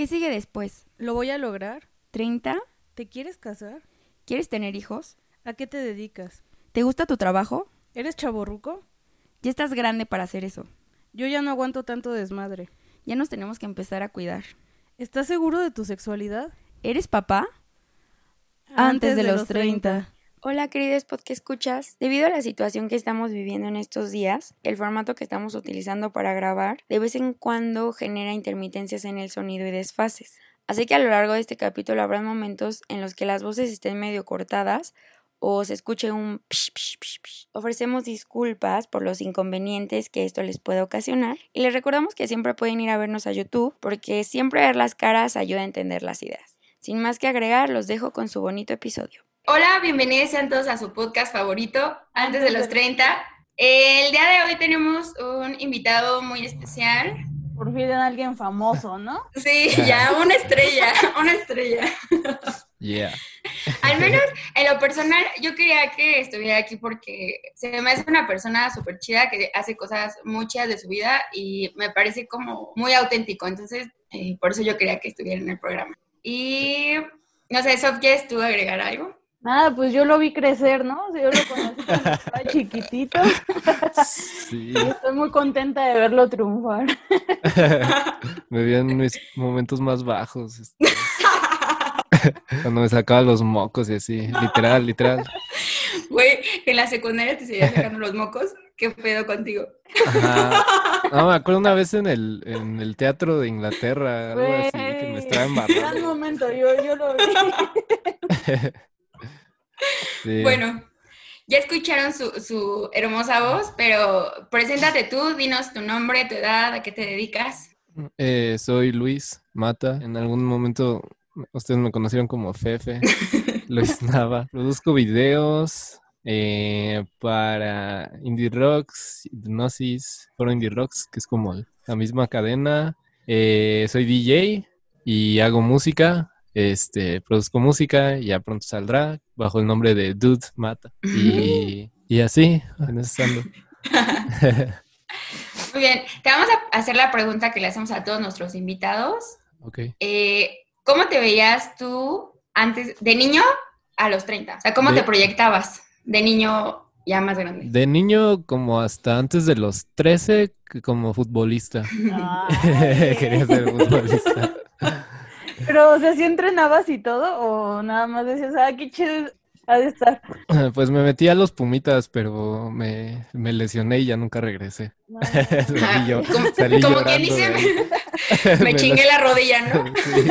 ¿Qué sigue después? ¿Lo voy a lograr? ¿30? ¿Te quieres casar? ¿Quieres tener hijos? ¿A qué te dedicas? ¿Te gusta tu trabajo? ¿Eres chaborruco? Ya estás grande para hacer eso. Yo ya no aguanto tanto desmadre. Ya nos tenemos que empezar a cuidar. ¿Estás seguro de tu sexualidad? ¿Eres papá? Antes de los 30. Hola queridos podcast escuchas. Debido a la situación que estamos viviendo en estos días, el formato que estamos utilizando para grabar de vez en cuando genera intermitencias en el sonido y desfases. Así que a lo largo de este capítulo habrá momentos en los que las voces estén medio cortadas o se escuche un psh, psh, psh. Ofrecemos disculpas por los inconvenientes que esto les puede ocasionar y les recordamos que siempre pueden ir a vernos a YouTube porque siempre ver las caras ayuda a entender las ideas. Sin más que agregar, los dejo con su bonito episodio. Hola, bienvenidos sean todos a su podcast favorito, Antes de los 30. El día de hoy tenemos un invitado muy especial. Por fin de alguien famoso, ¿no? Sí, ya, una estrella, una estrella. Yeah. Al menos en lo personal, yo quería que estuviera aquí porque se me hace una persona súper chida que hace cosas muchas de su vida y me parece como muy auténtico. Entonces, eh, por eso yo quería que estuviera en el programa. Y no sé, Sof, ¿quieres tú agregar algo? Nada, pues yo lo vi crecer, ¿no? O sea, yo lo conocí cuando estaba chiquitito. Sí. Y estoy muy contenta de verlo triunfar. me vi en mis momentos más bajos. este, Cuando me sacaba los mocos y así. Literal, literal. Güey, en la secundaria te seguías sacando los mocos. ¿Qué pedo contigo? Ajá. No, me acuerdo una vez en el, en el teatro de Inglaterra, algo así, que me estaba Gran embarrando. momento, yo, yo lo vi. Sí. Bueno, ya escucharon su, su hermosa voz, pero preséntate tú, dinos tu nombre, tu edad, a qué te dedicas. Eh, soy Luis Mata. En algún momento ustedes me conocieron como Fefe. Luis Nava. Produzco videos eh, para Indie Rocks, Hipnosis, Foro Indie Rocks, que es como la misma cadena. Eh, soy DJ y hago música. Este, produzco música y ya pronto saldrá bajo el nombre de Dude Mata. Y, y así, en eso ando. Muy bien, te vamos a hacer la pregunta que le hacemos a todos nuestros invitados. Ok. Eh, ¿Cómo te veías tú antes, de niño a los 30? O sea, ¿cómo De- te proyectabas de niño ya más grande? De niño, como hasta antes de los 13, que como futbolista. Ay. Quería ser futbolista. Pero, o sea, ¿sí entrenabas y todo? ¿O nada más decías, ah, qué chido ha de estar? Pues me metí a los Pumitas, pero me, me lesioné y ya nunca regresé. Salí yo- como salí como quien llorando dice, de ahí. me, Me chingué la rodilla, ¿no? Sí.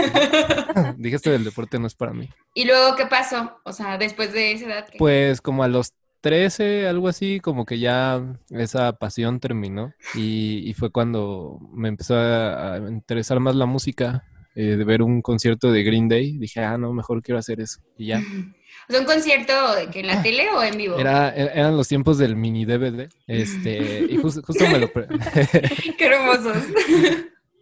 Dije, esto del deporte no es para mí. Y luego, ¿qué pasó? O sea, después de esa edad. ¿qué? Pues como a los 13, algo así, como que ya esa pasión terminó y, y fue cuando me empezó a, a interesar más la música, eh, de ver un concierto de Green Day. Dije, ah, no, mejor quiero hacer eso. Y ya. O sea, un concierto que en la tele o en vivo. Era, er- eran los tiempos del mini DVD. Este, y jus- justo me lo Qué hermosos.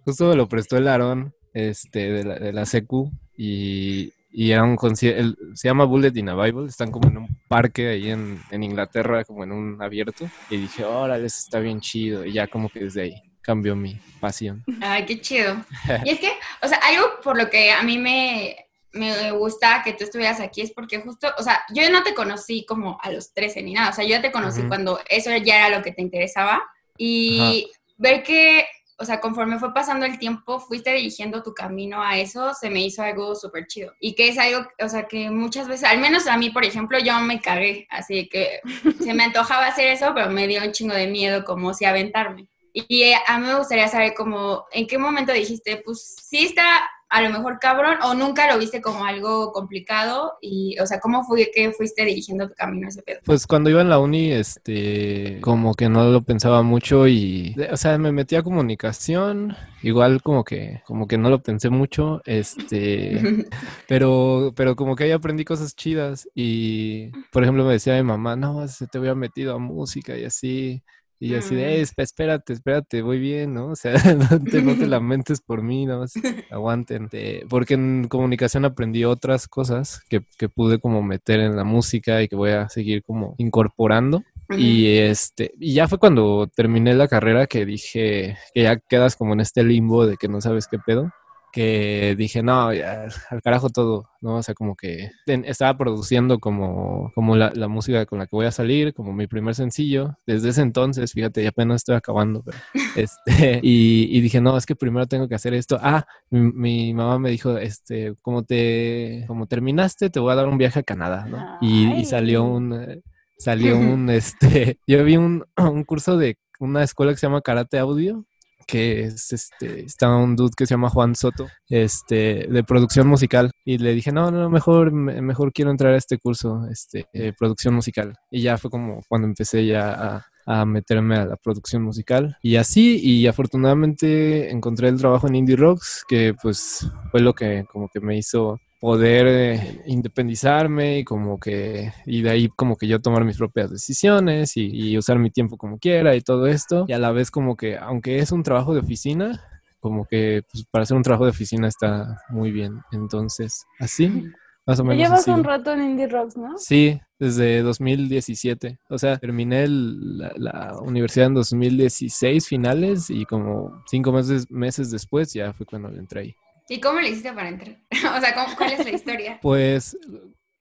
justo me lo prestó el Aarón, este, de la, de la secu, y, y era un concierto, se llama Bullet in a Bible, están como en un parque ahí en, en Inglaterra, como en un abierto, y dije, órale, eso está bien chido, y ya como que desde ahí cambió mi pasión. Ay, qué chido. Y es que, o sea, algo por lo que a mí me, me gusta que tú estuvieras aquí es porque justo, o sea, yo no te conocí como a los 13 ni nada, o sea, yo ya te conocí Ujú. cuando eso ya era lo que te interesaba y ver que, o sea, conforme fue pasando el tiempo, fuiste dirigiendo tu camino a eso, se me hizo algo súper chido. Y que es algo, o sea, que muchas veces, al menos a mí, por ejemplo, yo me cagué, así que se me antojaba hacer eso, pero me dio un chingo de miedo como si aventarme. Y eh, a mí me gustaría saber como, ¿en qué momento dijiste, pues sí está a lo mejor cabrón o nunca lo viste como algo complicado? Y, o sea, ¿cómo fue que fuiste dirigiendo tu camino a ese pedo? Pues cuando iba en la uni, este, como que no lo pensaba mucho y, o sea, me metí a comunicación, igual como que, como que no lo pensé mucho, este, pero, pero como que ahí aprendí cosas chidas y, por ejemplo, me decía mi mamá, no, se te hubiera metido a música y así, y yo así de, Mm. "Eh, esp- espérate, espérate, voy bien, ¿no? O sea, no te, no te lamentes por mí, nada más aguanten, te- porque en comunicación aprendí otras cosas que, que pude como meter en la música y que voy a seguir como incorporando. Y este, y ya fue cuando terminé la carrera que dije que ya quedas como en este limbo de que no sabes qué pedo. Que dije, no, al carajo todo, ¿no? O sea, como que estaba produciendo como, como la, música con la que voy a salir, como mi primer sencillo. Desde ese entonces, fíjate, ya apenas estoy acabando, pero, este, y, dije, no, es que primero tengo que hacer esto. Ah, mi, mamá me dijo, este, como te, como terminaste, te voy a dar un viaje a Canadá, ¿no? Y, salió un, salió un, este, yo vi un, un curso de una escuela que se llama Karate Audio que es este, está un dude que se llama Juan Soto, este, de producción musical. Y le dije, no, no, mejor, mejor quiero entrar a este curso, este, de producción musical. Y ya fue como cuando empecé ya a, a meterme a la producción musical. Y así, y afortunadamente encontré el trabajo en Indie Rocks, que pues fue lo que como que me hizo poder eh, independizarme y como que, y de ahí como que yo tomar mis propias decisiones y, usar mi tiempo como quiera y todo esto. Y a la vez como que, aunque es un trabajo de oficina, como que pues, para hacer un trabajo de oficina está muy bien. Entonces, así, más o menos. Llevas un rato en Indie Rocks, ¿no? Sí, desde 2017. O sea, terminé la, la, universidad en 2016 finales y como cinco meses, meses después ya fue cuando entré ahí. ¿Y cómo le hiciste para entrar? o sea, ¿cuál es la historia? Pues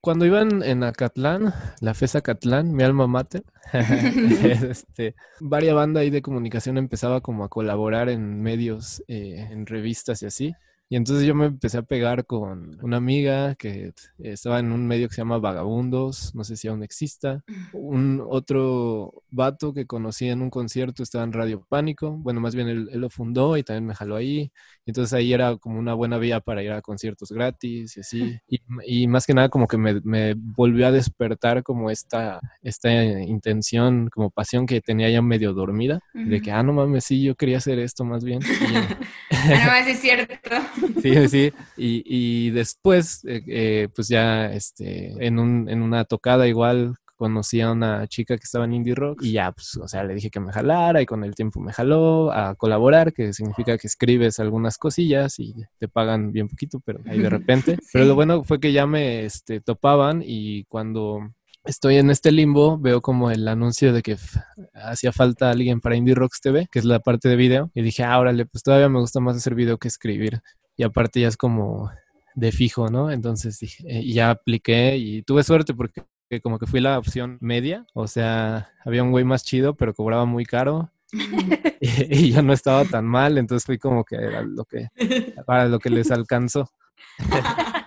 cuando iban en Acatlán, la FES Acatlán, mi alma mater, este, varias bandas ahí de comunicación empezaba como a colaborar en medios, eh, en revistas y así. Y entonces yo me empecé a pegar con una amiga que estaba en un medio que se llama Vagabundos, no sé si aún exista. Un otro vato que conocí en un concierto estaba en Radio Pánico. Bueno, más bien él, lo fundó y también me jaló ahí. Entonces ahí era como una buena vía para ir a conciertos gratis y así. Y, más que nada como que me, volvió a despertar como esta, esta intención, como pasión que tenía ya medio dormida. De que, ah, no mames, sí, yo quería hacer esto más bien. no, es cierto. Sí, sí. Y, y después, eh, eh, pues ya este, en, un, en una tocada igual conocí a una chica que estaba en Indie Rock y ya, pues, o sea, le dije que me jalara y con el tiempo me jaló a colaborar, que significa que escribes algunas cosillas y te pagan bien poquito, pero ahí de repente. Pero lo bueno fue que ya me este, topaban y cuando estoy en este limbo, veo como el anuncio de que hacía falta alguien para Indie Rocks TV, que es la parte de video, y dije, ah, órale, pues todavía me gusta más hacer video que escribir. Y aparte ya es como de fijo, ¿no? Entonces dije, eh, ya apliqué y tuve suerte porque como que fui la opción media, o sea, había un güey más chido, pero cobraba muy caro. y, yo no estaba tan mal, entonces fui como que era lo que para lo que les alcanzó.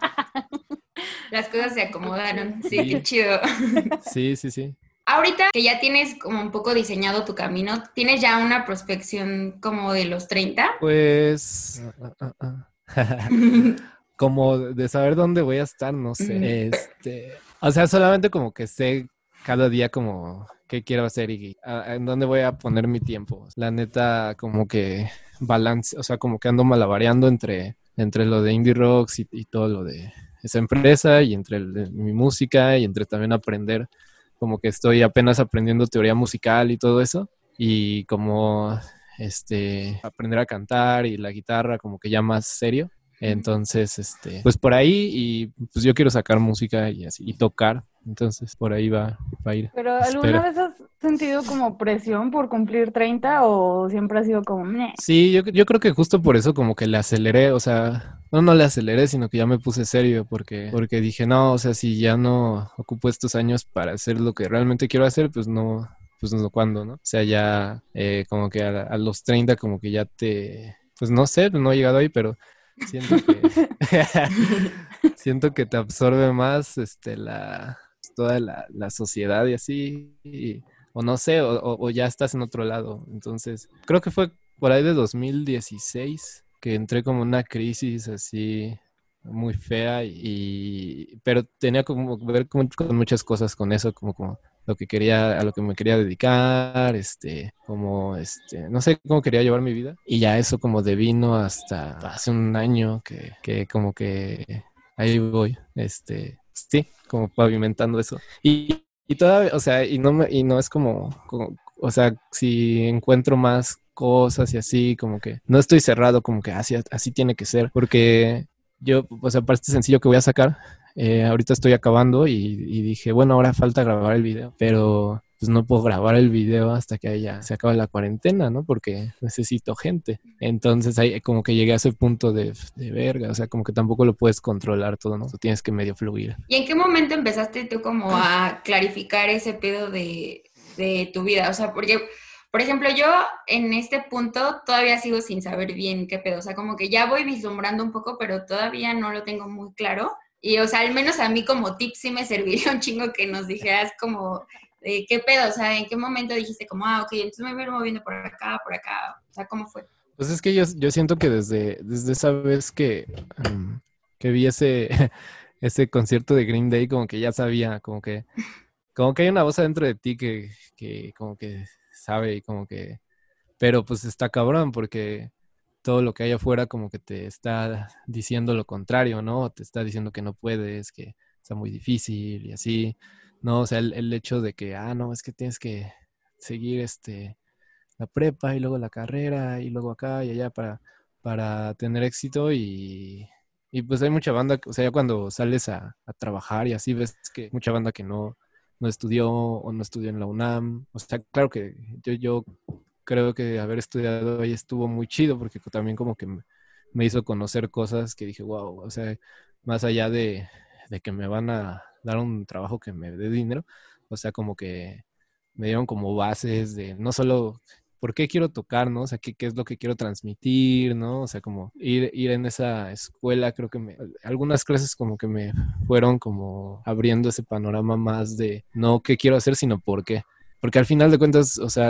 Las cosas se acomodaron. Sí, qué chido. Sí, sí, sí. Ahorita que ya tienes como un poco diseñado tu camino, ¿tienes ya una prospección como de los 30? Pues... Ah, ah, ah, como de saber dónde voy a estar, no sé. Este, o sea, solamente como que sé cada día como qué quiero hacer y en dónde voy a poner mi tiempo. La neta, como que balance, o sea, como que ando malabareando entre, entre lo de indie rocks y todo lo de esa empresa y entre mi música y entre también aprender, como que estoy apenas aprendiendo teoría musical y todo eso y como este aprender a cantar y la guitarra como que ya más serio. Entonces, este, pues por ahí y pues yo quiero sacar música y así y tocar entonces, por ahí va, a ir. ¿Pero alguna vez has sentido como presión por cumplir 30 o siempre ha sido como... Sí, yo, yo creo que justo por eso como que le aceleré, o sea, no, no le aceleré, sino que ya me puse serio porque, porque dije, no, o sea, si ya no ocupo estos años para hacer lo que realmente quiero hacer, pues no, pues no, ¿cuándo, no? O sea, ya eh, como que a, a, los 30 como que ya te, pues no sé, no he llegado ahí, pero siento que, siento que te absorbe más este, la toda la, sociedad y así, o no sé, o, ya estás en otro lado. Entonces, creo que fue por ahí de 2016 que entré como una crisis así muy fea y pero tenía como ver con, muchas cosas con eso como lo que quería a lo que me quería dedicar este como este no sé cómo quería llevar mi vida y ya eso como devino hasta hace un año que, que como que ahí voy este sí, como pavimentando eso. Y, y todavía, o sea, y no, me, y no es como, o sea, si encuentro más cosas y así, como que no estoy cerrado, como que así, así tiene que ser, porque yo, o sea, para este sencillo que voy a sacar, eh, ahorita estoy acabando y, dije, bueno, ahora falta grabar el video, pero pues no puedo grabar el video hasta que haya, se acabe la cuarentena, ¿no? Porque necesito gente. Entonces ahí como que llegué a ese punto de, de verga, o sea, como que tampoco lo puedes controlar todo, ¿no? Tienes que medio fluir. ¿Y en qué momento empezaste tú como a clarificar ese pedo de, de tu vida? O sea, porque... Por ejemplo, yo en este punto todavía sigo sin saber bien qué pedo. O sea, como que ya voy vislumbrando un poco, pero todavía no lo tengo muy claro. Y, o sea, al menos a mí como tip sí me serviría un chingo que nos dijeras como de qué pedo, o sea, en qué momento dijiste como, ah, ok, entonces me voy a ir moviendo por acá, por acá, o sea, ¿cómo fue? Pues es que yo, yo siento que desde, desde esa vez que, que vi ese, ese concierto de Green Day, como que ya sabía, como que, como que hay una voz adentro de ti que, que como que sabe y como que, pero pues está cabrón porque todo lo que hay afuera como que te está diciendo lo contrario, ¿no? Te está diciendo que no puedes, que está muy difícil y así. No, o sea, el, hecho de que, ah, no, es que tienes que seguir este la prepa y luego la carrera y luego acá y allá para, para tener éxito y, y pues hay mucha banda, o sea, ya cuando sales a, trabajar y así ves que mucha banda que no, no estudió o no estudió en la UNAM, o sea, claro que yo, yo creo que haber estudiado ahí estuvo muy chido porque también como que me hizo conocer cosas que dije, wow, o sea, más allá de, de que me van a dar un trabajo que me dé dinero. O sea, como que me dieron como bases de no solo por qué quiero tocar, ¿no? O sea, qué, qué es lo que quiero transmitir, ¿no? O sea, como ir, ir en esa escuela, creo que me, algunas clases como que me fueron como abriendo ese panorama más de no qué quiero hacer, sino por qué. Porque al final de cuentas, o sea,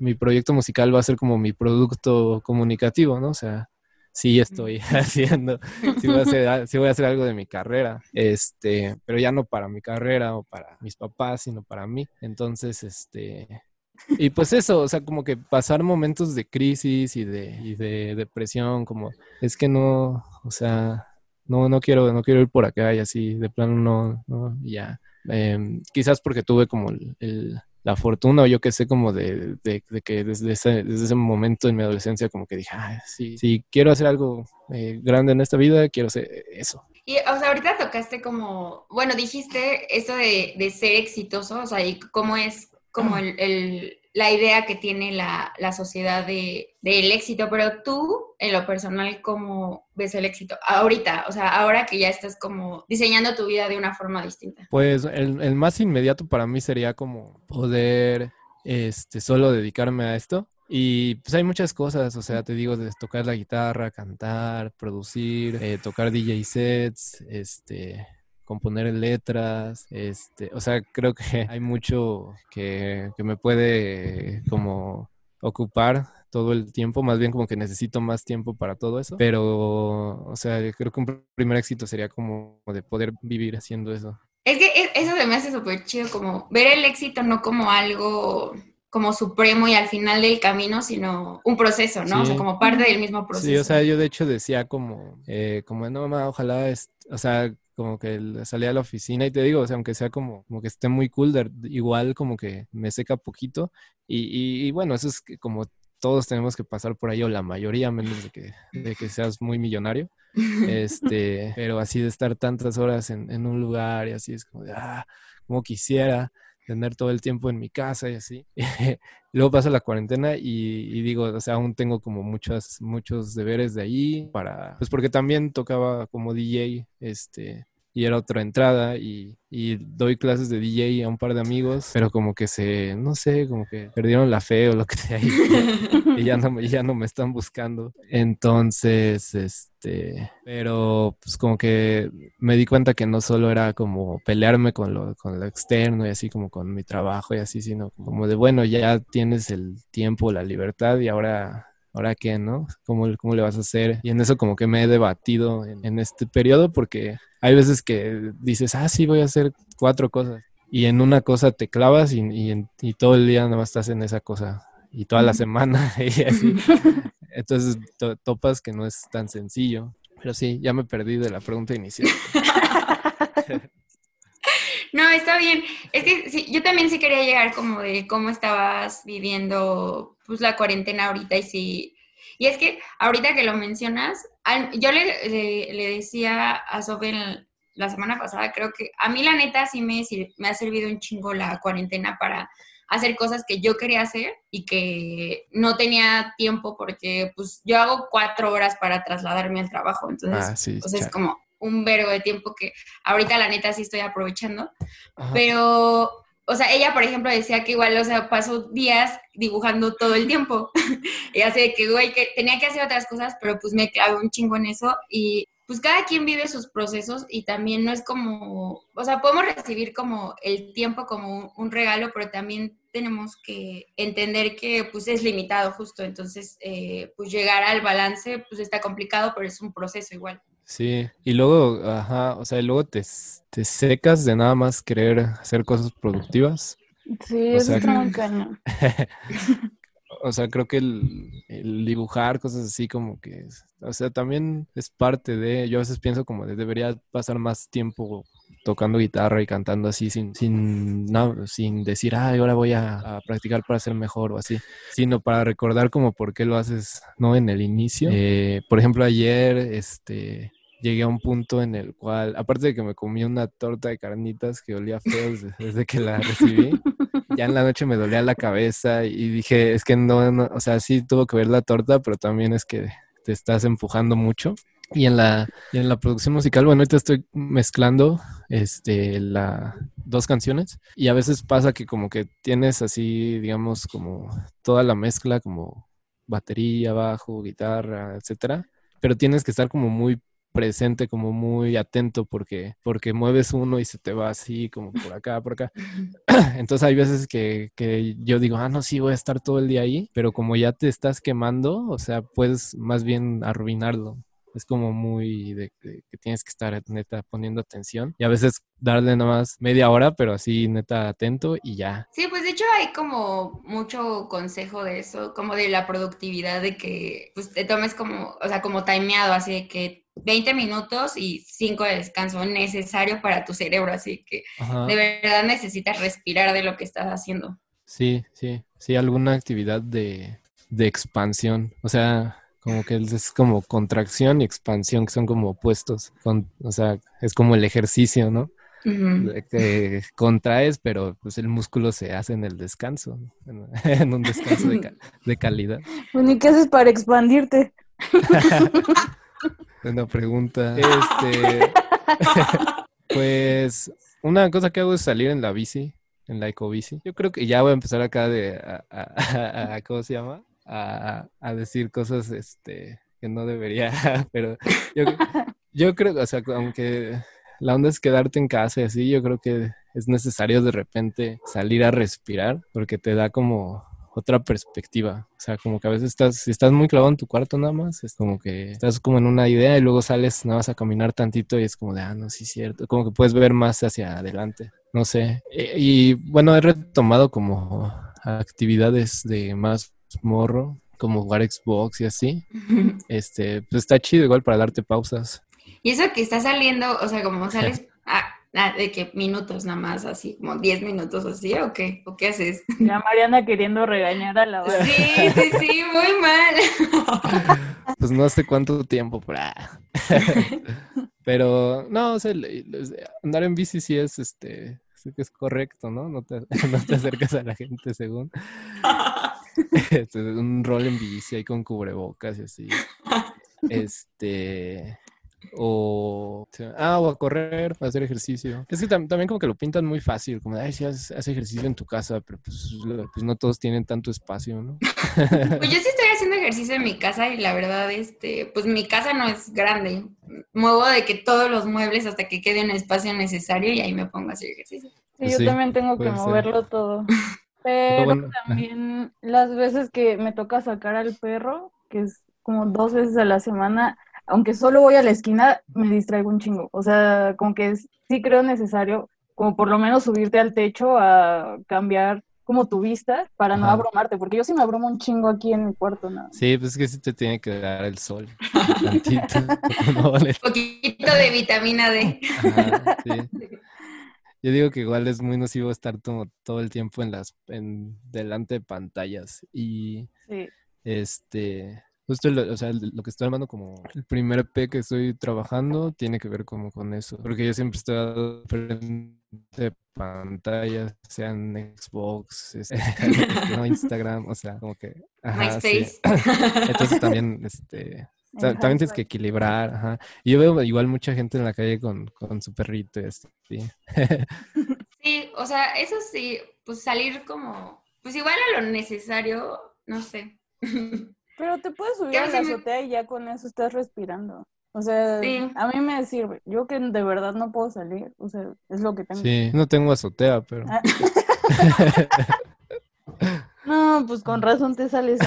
mi proyecto musical va a ser como mi producto comunicativo, ¿no? O sea, sí estoy haciendo, sí voy, a hacer, sí voy a hacer algo de mi carrera, este, pero ya no para mi carrera o para mis papás, sino para mí. Entonces, este, y pues eso, o sea, como que pasar momentos de crisis y de, y de depresión, como es que no, o sea, no, no quiero, no quiero ir por acá y así, de plano no, no, ya. Em, quizás porque tuve como el la fortuna o yo qué sé, como de, de, que desde ese, desde ese momento en mi adolescencia como que dije, ah, sí, sí, quiero hacer algo eh, grande en esta vida, quiero hacer eso. Y, o sea, ahorita tocaste como, bueno, dijiste eso de, de ser exitoso, o sea, y cómo es como el la idea que tiene la, sociedad del de, éxito, pero tú, en lo personal, ¿cómo ves el éxito? Ahorita, o sea, ahora que ya estás como diseñando tu vida de una forma distinta. Pues el, más inmediato para mí sería como poder este, solo dedicarme a esto. Y pues hay muchas cosas, o sea, te digo, de tocar la guitarra, cantar, producir, eh, tocar DJ sets, este, componer letras, este, o sea, creo que hay mucho que, que me puede como ocupar todo el tiempo, más bien como que necesito más tiempo para todo eso, pero, o sea, creo que un primer éxito sería como de poder vivir haciendo eso. Es que e, eso se me hace súper chido, como ver el éxito no como algo como supremo y al final del camino, sino un proceso, ¿no? O sea, como parte del mismo proceso. Sí, o sea, yo de hecho decía como, eh, como, no, mamá, ojalá, o sea, como que salía a la oficina y te digo, o sea, aunque sea como, como que esté muy cool, igual como que me seca poquito y, y, bueno, eso es como todos tenemos que pasar por ahí, o la mayoría, menos de que, de que seas muy millonario. Este, pero así de estar tantas horas en, en un lugar y así es como de, ah, como quisiera tener todo el tiempo en mi casa y así. Luego pasa la cuarentena y, digo, o sea, aún tengo como muchos, muchos deberes de ahí para, pues porque también tocaba como DJ, este, y era otra entrada y, doy clases de DJ a un par de amigos, pero como que se, no sé, como que perdieron la fe o lo que sea y, ya, no, ya no me están buscando. Entonces, este, pero pues como que me di cuenta que no solo era como pelearme con lo, con lo externo y así como con mi trabajo y así, sino como de, bueno, ya tienes el tiempo, la libertad y ahora ¿ahora qué, no? ¿Cómo, ¿Cómo, le vas a hacer? Y en eso como que me he debatido en, este periodo porque hay veces que dices, ah, sí, voy a hacer cuatro cosas. Y en una cosa te clavas y, y, todo el día no estás en esa cosa. Y toda la semana y así. Entonces topas que no es tan sencillo. Pero sí, ya me perdí de la pregunta inicial. No, está bien. Es que sí, yo también sí quería llegar como de cómo estabas viviendo pues la cuarentena ahorita y sí. Y es que ahorita que lo mencionas, yo le, le, decía a Soben la semana pasada, creo que a mí la neta sí me, me ha servido un chingo la cuarentena para hacer cosas que yo quería hacer y que no tenía tiempo porque pues yo hago cuatro horas para trasladarme al trabajo, entonces ah, pues, es como un vergo de tiempo que ahorita la neta sí estoy aprovechando, pero o sea, ella, por ejemplo, decía que igual, o sea, pasó días dibujando todo el tiempo. y así que, güey, que tenía que hacer otras cosas, pero pues me clavé un chingo en eso y pues cada quien vive sus procesos y también no es como, o sea, podemos recibir como el tiempo como un regalo, pero también tenemos que entender que pues es limitado justo, entonces eh, pues llegar al balance pues está complicado, pero es un proceso igual. Sí, y luego, ajá, o sea, luego te, te secas de nada más querer hacer cosas productivas. Sí, eso está muy cañón. o sea, creo que el, el, dibujar cosas así como que, o sea, también es parte de, yo a veces pienso como de debería pasar más tiempo tocando guitarra y cantando así sin, sin, no, sin decir, ay, ahora voy a, practicar para ser mejor o así, sino para recordar como por qué lo haces, ¿no? En el inicio. Eh, por ejemplo, ayer, este, llegué a un punto en el cual, aparte de que me comí una torta de carnitas que olía feo desde, que la recibí, ya en la noche me dolía la cabeza y dije, es que no, no, o sea, sí tuvo que ver la torta, pero también es que te estás empujando mucho. Y en la, en la producción musical, bueno, ahorita estoy mezclando este, la, dos canciones y a veces pasa que como que tienes así, digamos, como toda la mezcla, como batería, bajo, guitarra, etcétera, pero tienes que estar como muy presente, como muy atento porque, porque mueves uno y se te va así como por acá, por acá. Entonces hay veces que, que, yo digo, ah, no, sí, voy a estar todo el día ahí, pero como ya te estás quemando, o sea, puedes más bien arruinarlo es como muy de, que tienes que estar neta poniendo atención y a veces darle nada más media hora, pero así neta atento y ya. Sí, pues de hecho hay como mucho consejo de eso, como de la productividad, de que pues te tomes como, o sea, como timeado, así de que 20 minutos y 5 de descanso necesario para tu cerebro, así que de verdad necesitas respirar de lo que estás haciendo. Sí, sí, sí, alguna actividad de, de expansión, o sea, como que es como contracción y expansión, que son como opuestos. Con, o sea, es como el ejercicio, ¿no? Que contraes, pero pues el músculo se hace en el descanso, en, un descanso de, calidad. ¿y qué haces para expandirte? Buena pregunta. Este, pues una cosa que hago es salir en la bici, en la ecobici. Yo creo que ya voy a empezar acá de, a ¿cómo se llama? a, decir cosas este, que no debería, pero yo, yo creo, o sea, aunque la onda es quedarte en casa y así, yo creo que es necesario de repente salir a respirar porque te da como otra perspectiva. O sea, como que a veces estás, si estás muy clavado en tu cuarto nada más, es como que estás como en una idea y luego sales nada más a caminar tantito y es como de, ah, no, sí, cierto. Como que puedes ver más hacia adelante. No sé. E, y bueno, he retomado como actividades de más morro, como jugar Xbox y así, este, pues está chido igual para darte pausas. Y eso que está saliendo, o sea, como sales de que minutos nada más, así, como 10 minutos así, ¿o qué? ¿O qué haces? Ya Mariana queriendo regañar a la hora. Sí, sí, sí, muy mal. Pues no sé cuánto tiempo, pero no, o sea, andar en bici sí es, este, sí que es correcto, ¿no? No te, no te acercas a la gente según. Este, un rol en bici ahí con cubrebocas y así. Este. O, ah, o a correr, a hacer ejercicio. Es que también como que lo pintan muy fácil, como, ay, si haces, ejercicio en tu casa, pero pues, pues, no todos tienen tanto espacio, ¿no? Pues yo sí estoy haciendo ejercicio en mi casa y la verdad, este, pues mi casa no es grande. Muevo de que todos los muebles hasta que quede un espacio necesario y ahí me pongo a hacer ejercicio. Sí, yo también tengo que moverlo todo. Pero también las veces que me toca sacar al perro, que es como dos veces a la semana, aunque solo voy a la esquina, me distraigo un chingo. O sea, como que sí creo necesario, como por lo menos subirte al techo a cambiar como tu vista para no abrumarte, porque yo sí me abrumo un chingo aquí en mi cuarto, ¿no? Sí, pues es que sí te tiene que dar el sol. Un poquito de vitamina D. sí. Yo digo que igual es muy nocivo estar todo, todo el tiempo en las, en delante de pantallas y este, justo lo, o sea, lo que estoy armando como el primer EP que estoy trabajando tiene que ver como con eso, porque yo siempre estoy frente de pantallas, sean Xbox, este, no Instagram, o sea, como que... Ajá, Sí. Entonces también, este, también tienes que equilibrar, ajá. Y yo veo igual mucha gente en la calle con, con su perrito, este, sí. sí, o sea, eso sí, pues salir como, pues igual a lo necesario, no sé. Pero te puedes subir a la azotea y ya con eso estás respirando. O sea, a mí me sirve. Yo que de verdad no puedo salir. O sea, es lo que tengo. Sí, no tengo azotea, pero. Ah. no, pues con razón te sales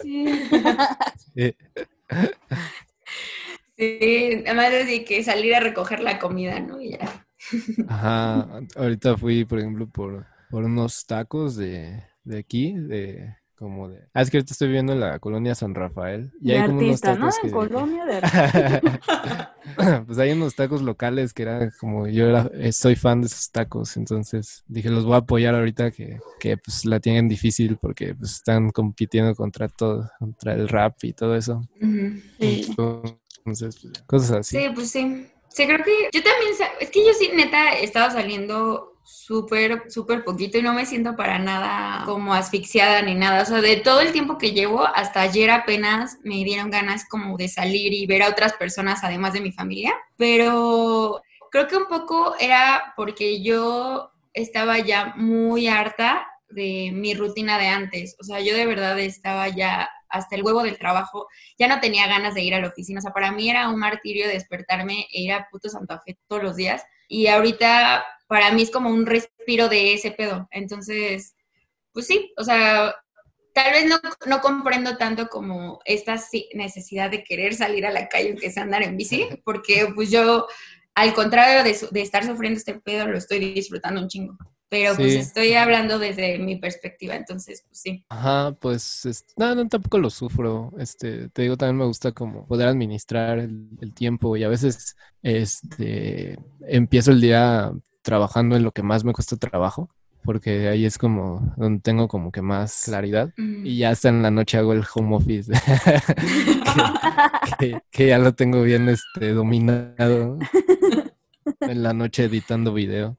sí. Sí, además de que salir a recoger la comida, ¿no? Y ya. Ajá, ahorita fui, por ejemplo, por, por unos tacos de, de aquí, de como de... Ah, es que ahorita estoy viviendo en la colonia San Rafael. Y hay como unos tacos ¿no? En colonia de Pues hay unos tacos locales que era como... Yo era, eh, soy fan de esos tacos, entonces dije, los voy a apoyar ahorita que, que pues la tienen difícil porque pues están compitiendo contra todo, contra el rap y todo eso. Sí. Entonces, pues, cosas así. Sí, pues sí. Sí, creo que yo también, es que yo sí, neta, he estado saliendo súper, súper poquito y no me siento para nada como asfixiada ni nada. O sea, de todo el tiempo que llevo, hasta ayer apenas me dieron ganas como de salir y ver a otras personas además de mi familia. Pero creo que un poco era porque yo estaba ya muy harta de mi rutina de antes. O sea, yo de verdad estaba ya hasta el huevo del trabajo, ya no tenía ganas de ir a la oficina. O sea, para mí era un martirio despertarme e ir a puto Santa Fe todos los días. Y ahorita para mí es como un respiro de ese pedo. Entonces, pues sí, o sea, tal vez no, no comprendo tanto como esta necesidad de querer salir a la calle aunque sea andar en bici, porque pues yo, al contrario de, de estar sufriendo este pedo, lo estoy disfrutando un chingo. Pero pues estoy hablando desde mi perspectiva, entonces pues sí. Ajá, pues no, no, tampoco lo sufro. Este, te digo, también me gusta como poder administrar el, el tiempo y a veces este empiezo el día trabajando en lo que más me cuesta trabajo, porque ahí es como donde tengo como que más claridad. Y ya hasta en la noche hago el home office, que, ya lo tengo bien este, dominado. en la noche editando video.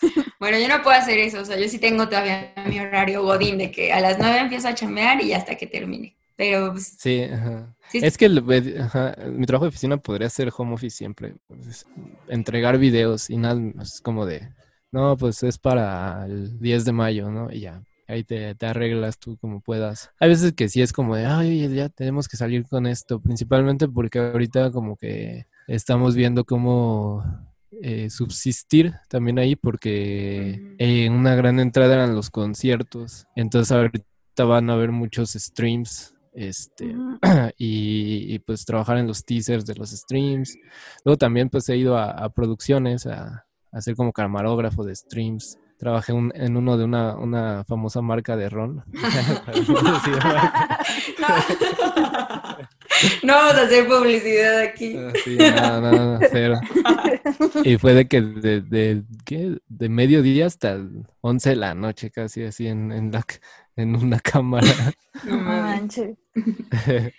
Bueno, yo no puedo hacer eso, o sea, yo sí tengo todavía mi horario godín de que a las nueve empiezo a chambear y hasta que termine. Pero pues, sí, ajá. es que mi trabajo de oficina podría ser home office siempre. Pues, entregar videos y nada, es como de, no, pues es para el 10 de mayo, ¿no? Y ya, ahí te, te, arreglas tú como puedas. Hay veces que sí es como de, ay, ya tenemos que salir con esto, principalmente porque ahorita como que estamos viendo cómo eh, subsistir también ahí, porque una gran entrada eran los conciertos, entonces ahorita van a haber muchos streams este, y, pues trabajar en los teasers de los streams. Luego también pues he ido a, producciones, a, a, ser como camarógrafo de streams. Trabajé en uno de una, una famosa marca de ron. no vamos a hacer publicidad aquí. Ah, sí, no, no, cero. Y fue de que de, de, ¿qué? de mediodía hasta 11 de la noche, casi así en, en, la, en una cámara. No manches.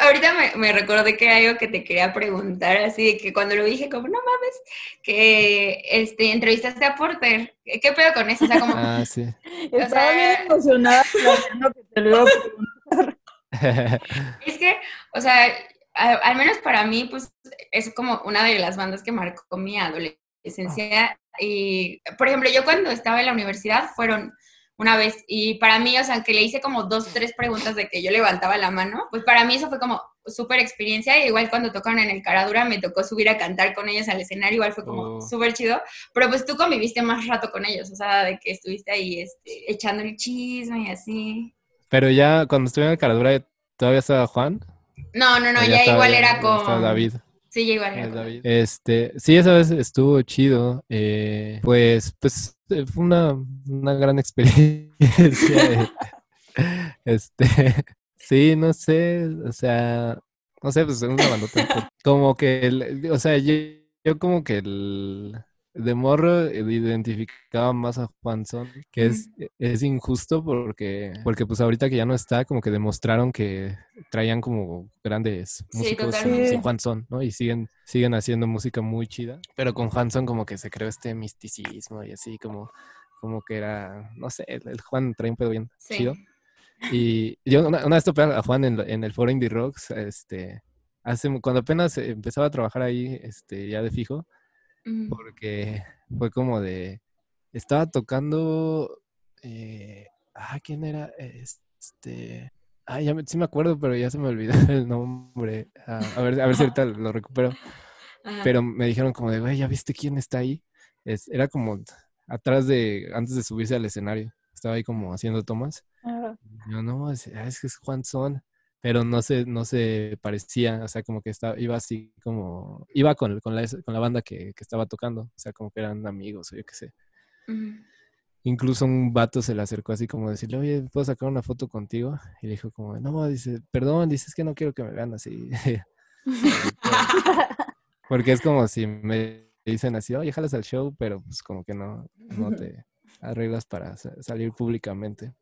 ahorita me, me, recordé que hay algo que te quería preguntar, así de que cuando lo dije, como, no mames, que este, entrevistaste a Porter. ¿Qué pedo con eso? O sea, como... Ah, sí. Estaba bien emocionada que te lo iba a preguntar. es que, o sea, al, menos para mí, pues, es como una de las bandas que marcó mi adolescencia. Y, por ejemplo, yo cuando estaba en la universidad fueron una vez. Y para mí, o sea, que le hice como dos, tres preguntas de que yo levantaba la mano, pues para mí eso fue como súper experiencia. Y igual cuando tocaron en el Caradura me tocó subir a cantar con ellos al escenario, igual fue como oh. súper chido. Pero pues tú conviviste más rato con ellos, o sea, de que estuviste ahí este, echando el chisme y así. Pero ya cuando estuve en el Caradura, ¿todavía estaba Juan? No, no, no, ya, igual era con... David. Sí, ya igual era. Este, sí, esa vez estuvo chido. Eh, pues, pues este, fue una, una gran experiencia. este, sí, no sé, o sea, no sé, pues es una bandota. Como que, o sea, yo, yo como que el, de morro identificaba más a Juan Son, que es, es injusto porque, porque pues ahorita que ya no está, como que demostraron que traían como grandes músicos sin Juan Son, ¿no? Y siguen, siguen haciendo música muy chida, pero con Juan Son como que se creó este misticismo y así como, como que era, no sé, el, Juan trae un pedo bien chido. Y yo una, vez topé a Juan en, en el foro Indie Rocks, este, hace, cuando apenas empezaba a trabajar ahí, este, ya de fijo, porque fue como de, estaba tocando, eh, ah, ¿quién era? Este, ah, ya sí me acuerdo, pero ya se me olvidó el nombre. Ah, a ver, a ver si ahorita lo recupero. Pero me dijeron como de, güey, ¿ya viste quién está ahí? Es, era como atrás de, antes de subirse al escenario. Estaba ahí como haciendo tomas. Yo, no, es, es que es Juan Son pero no se, no se parecía, o sea, como que estaba, iba así como, iba con, con, la, con la banda que, que, estaba tocando, o sea, como que eran amigos o yo qué sé. Incluso un vato se le acercó así como decirle, oye, ¿puedo sacar una foto contigo? Y le dijo como, no, dice, perdón, dices que no quiero que me vean así. Porque es como si me dicen así, oye, jalas al show, pero pues como que no, no te, arreglas para salir públicamente.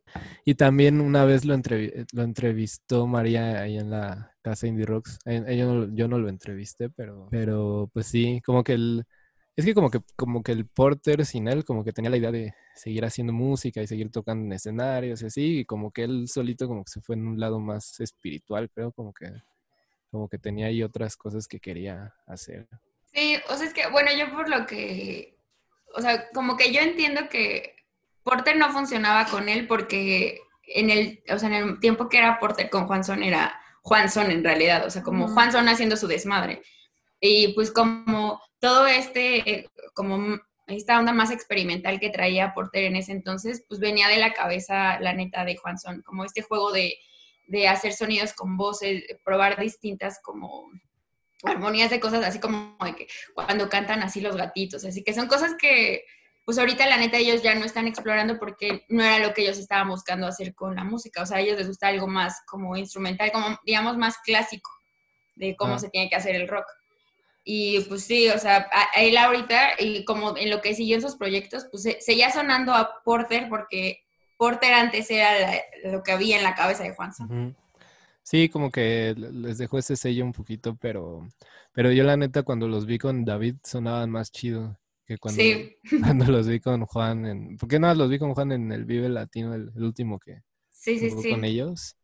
Y también una vez lo, entrevistó María ahí en la casa Indie Rocks. Yo no, lo entrevisté, pero, pero pues sí, como que el... Es que como que como que el Porter sin él como que tenía la idea de seguir haciendo música y seguir tocando en escenarios y así, y como que él solito como que se fue en un lado más espiritual, creo, como que como que tenía ahí otras cosas que quería hacer. Sí, o sea, es que, bueno, yo por lo que o sea, como que yo entiendo que Porter no funcionaba con él porque en el, o sea, en el tiempo que era Porter con Juanson era Juanson en realidad, o sea, como Juanson haciendo su desmadre. Y pues como todo este, como esta onda más experimental que traía Porter en ese entonces, pues venía de la cabeza, la neta, de Juanson, como este juego de, de hacer sonidos con voces, probar distintas como armonías de cosas así como de que cuando cantan así los gatitos, así que son cosas que pues ahorita la neta ellos ya no están explorando porque no era lo que ellos estaban buscando hacer con la música, o sea, a ellos les gusta algo más como instrumental, como digamos más clásico de cómo ah. se tiene que hacer el rock. Y pues sí, o sea, a, él ahorita, y como en lo que siguió en sus proyectos, pues se, seguía sonando a Porter porque Porter antes era lo que había en la cabeza de Juanson. Sí, como que les dejó ese sello un poquito, pero, pero yo la neta cuando los vi con David sonaban más chido que cuando, cuando los vi con Juan. En, ¿Por qué no los vi con Juan en el Vive Latino, el, último que sí, sí, con ellos?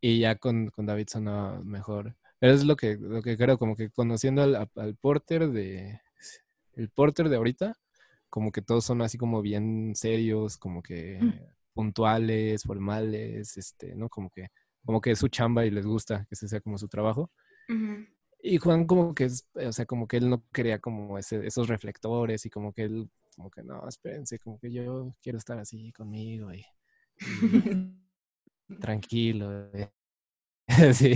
Y ya con, con, David sonaba mejor. Pero es lo que, lo que creo, como que conociendo al, al porter de el porter de ahorita, como que todos son así como bien serios, como que mm. puntuales, formales, este, ¿no? Como que como que es su chamba y les gusta que ese sea como su trabajo. Y Juan como que es, o sea, como que él no quería como ese, esos reflectores y como que él, como que no, espérense, como que yo quiero estar así conmigo y, tranquilo. sí.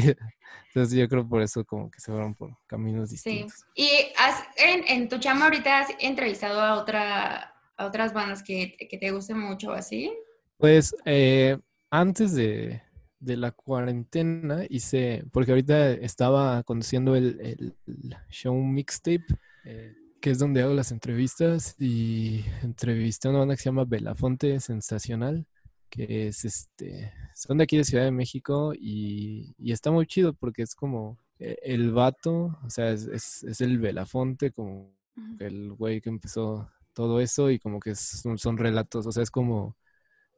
Entonces yo creo por eso como que se fueron por caminos distintos. Sí. Y has, en, en, tu chamba ahorita has entrevistado a otra a otras bandas que, que te gusten mucho así. Pues eh, antes de, de la cuarentena hice, porque ahorita estaba conduciendo el, show mixtape, eh, que es donde hago las entrevistas, y entrevisté a una banda que se llama Belafonte Sensacional, que es este, son de aquí de Ciudad de México, y, está muy chido porque es como eh, el vato, o sea, es, el Belafonte, como el güey que empezó todo eso, y como que son, son relatos, o sea, es como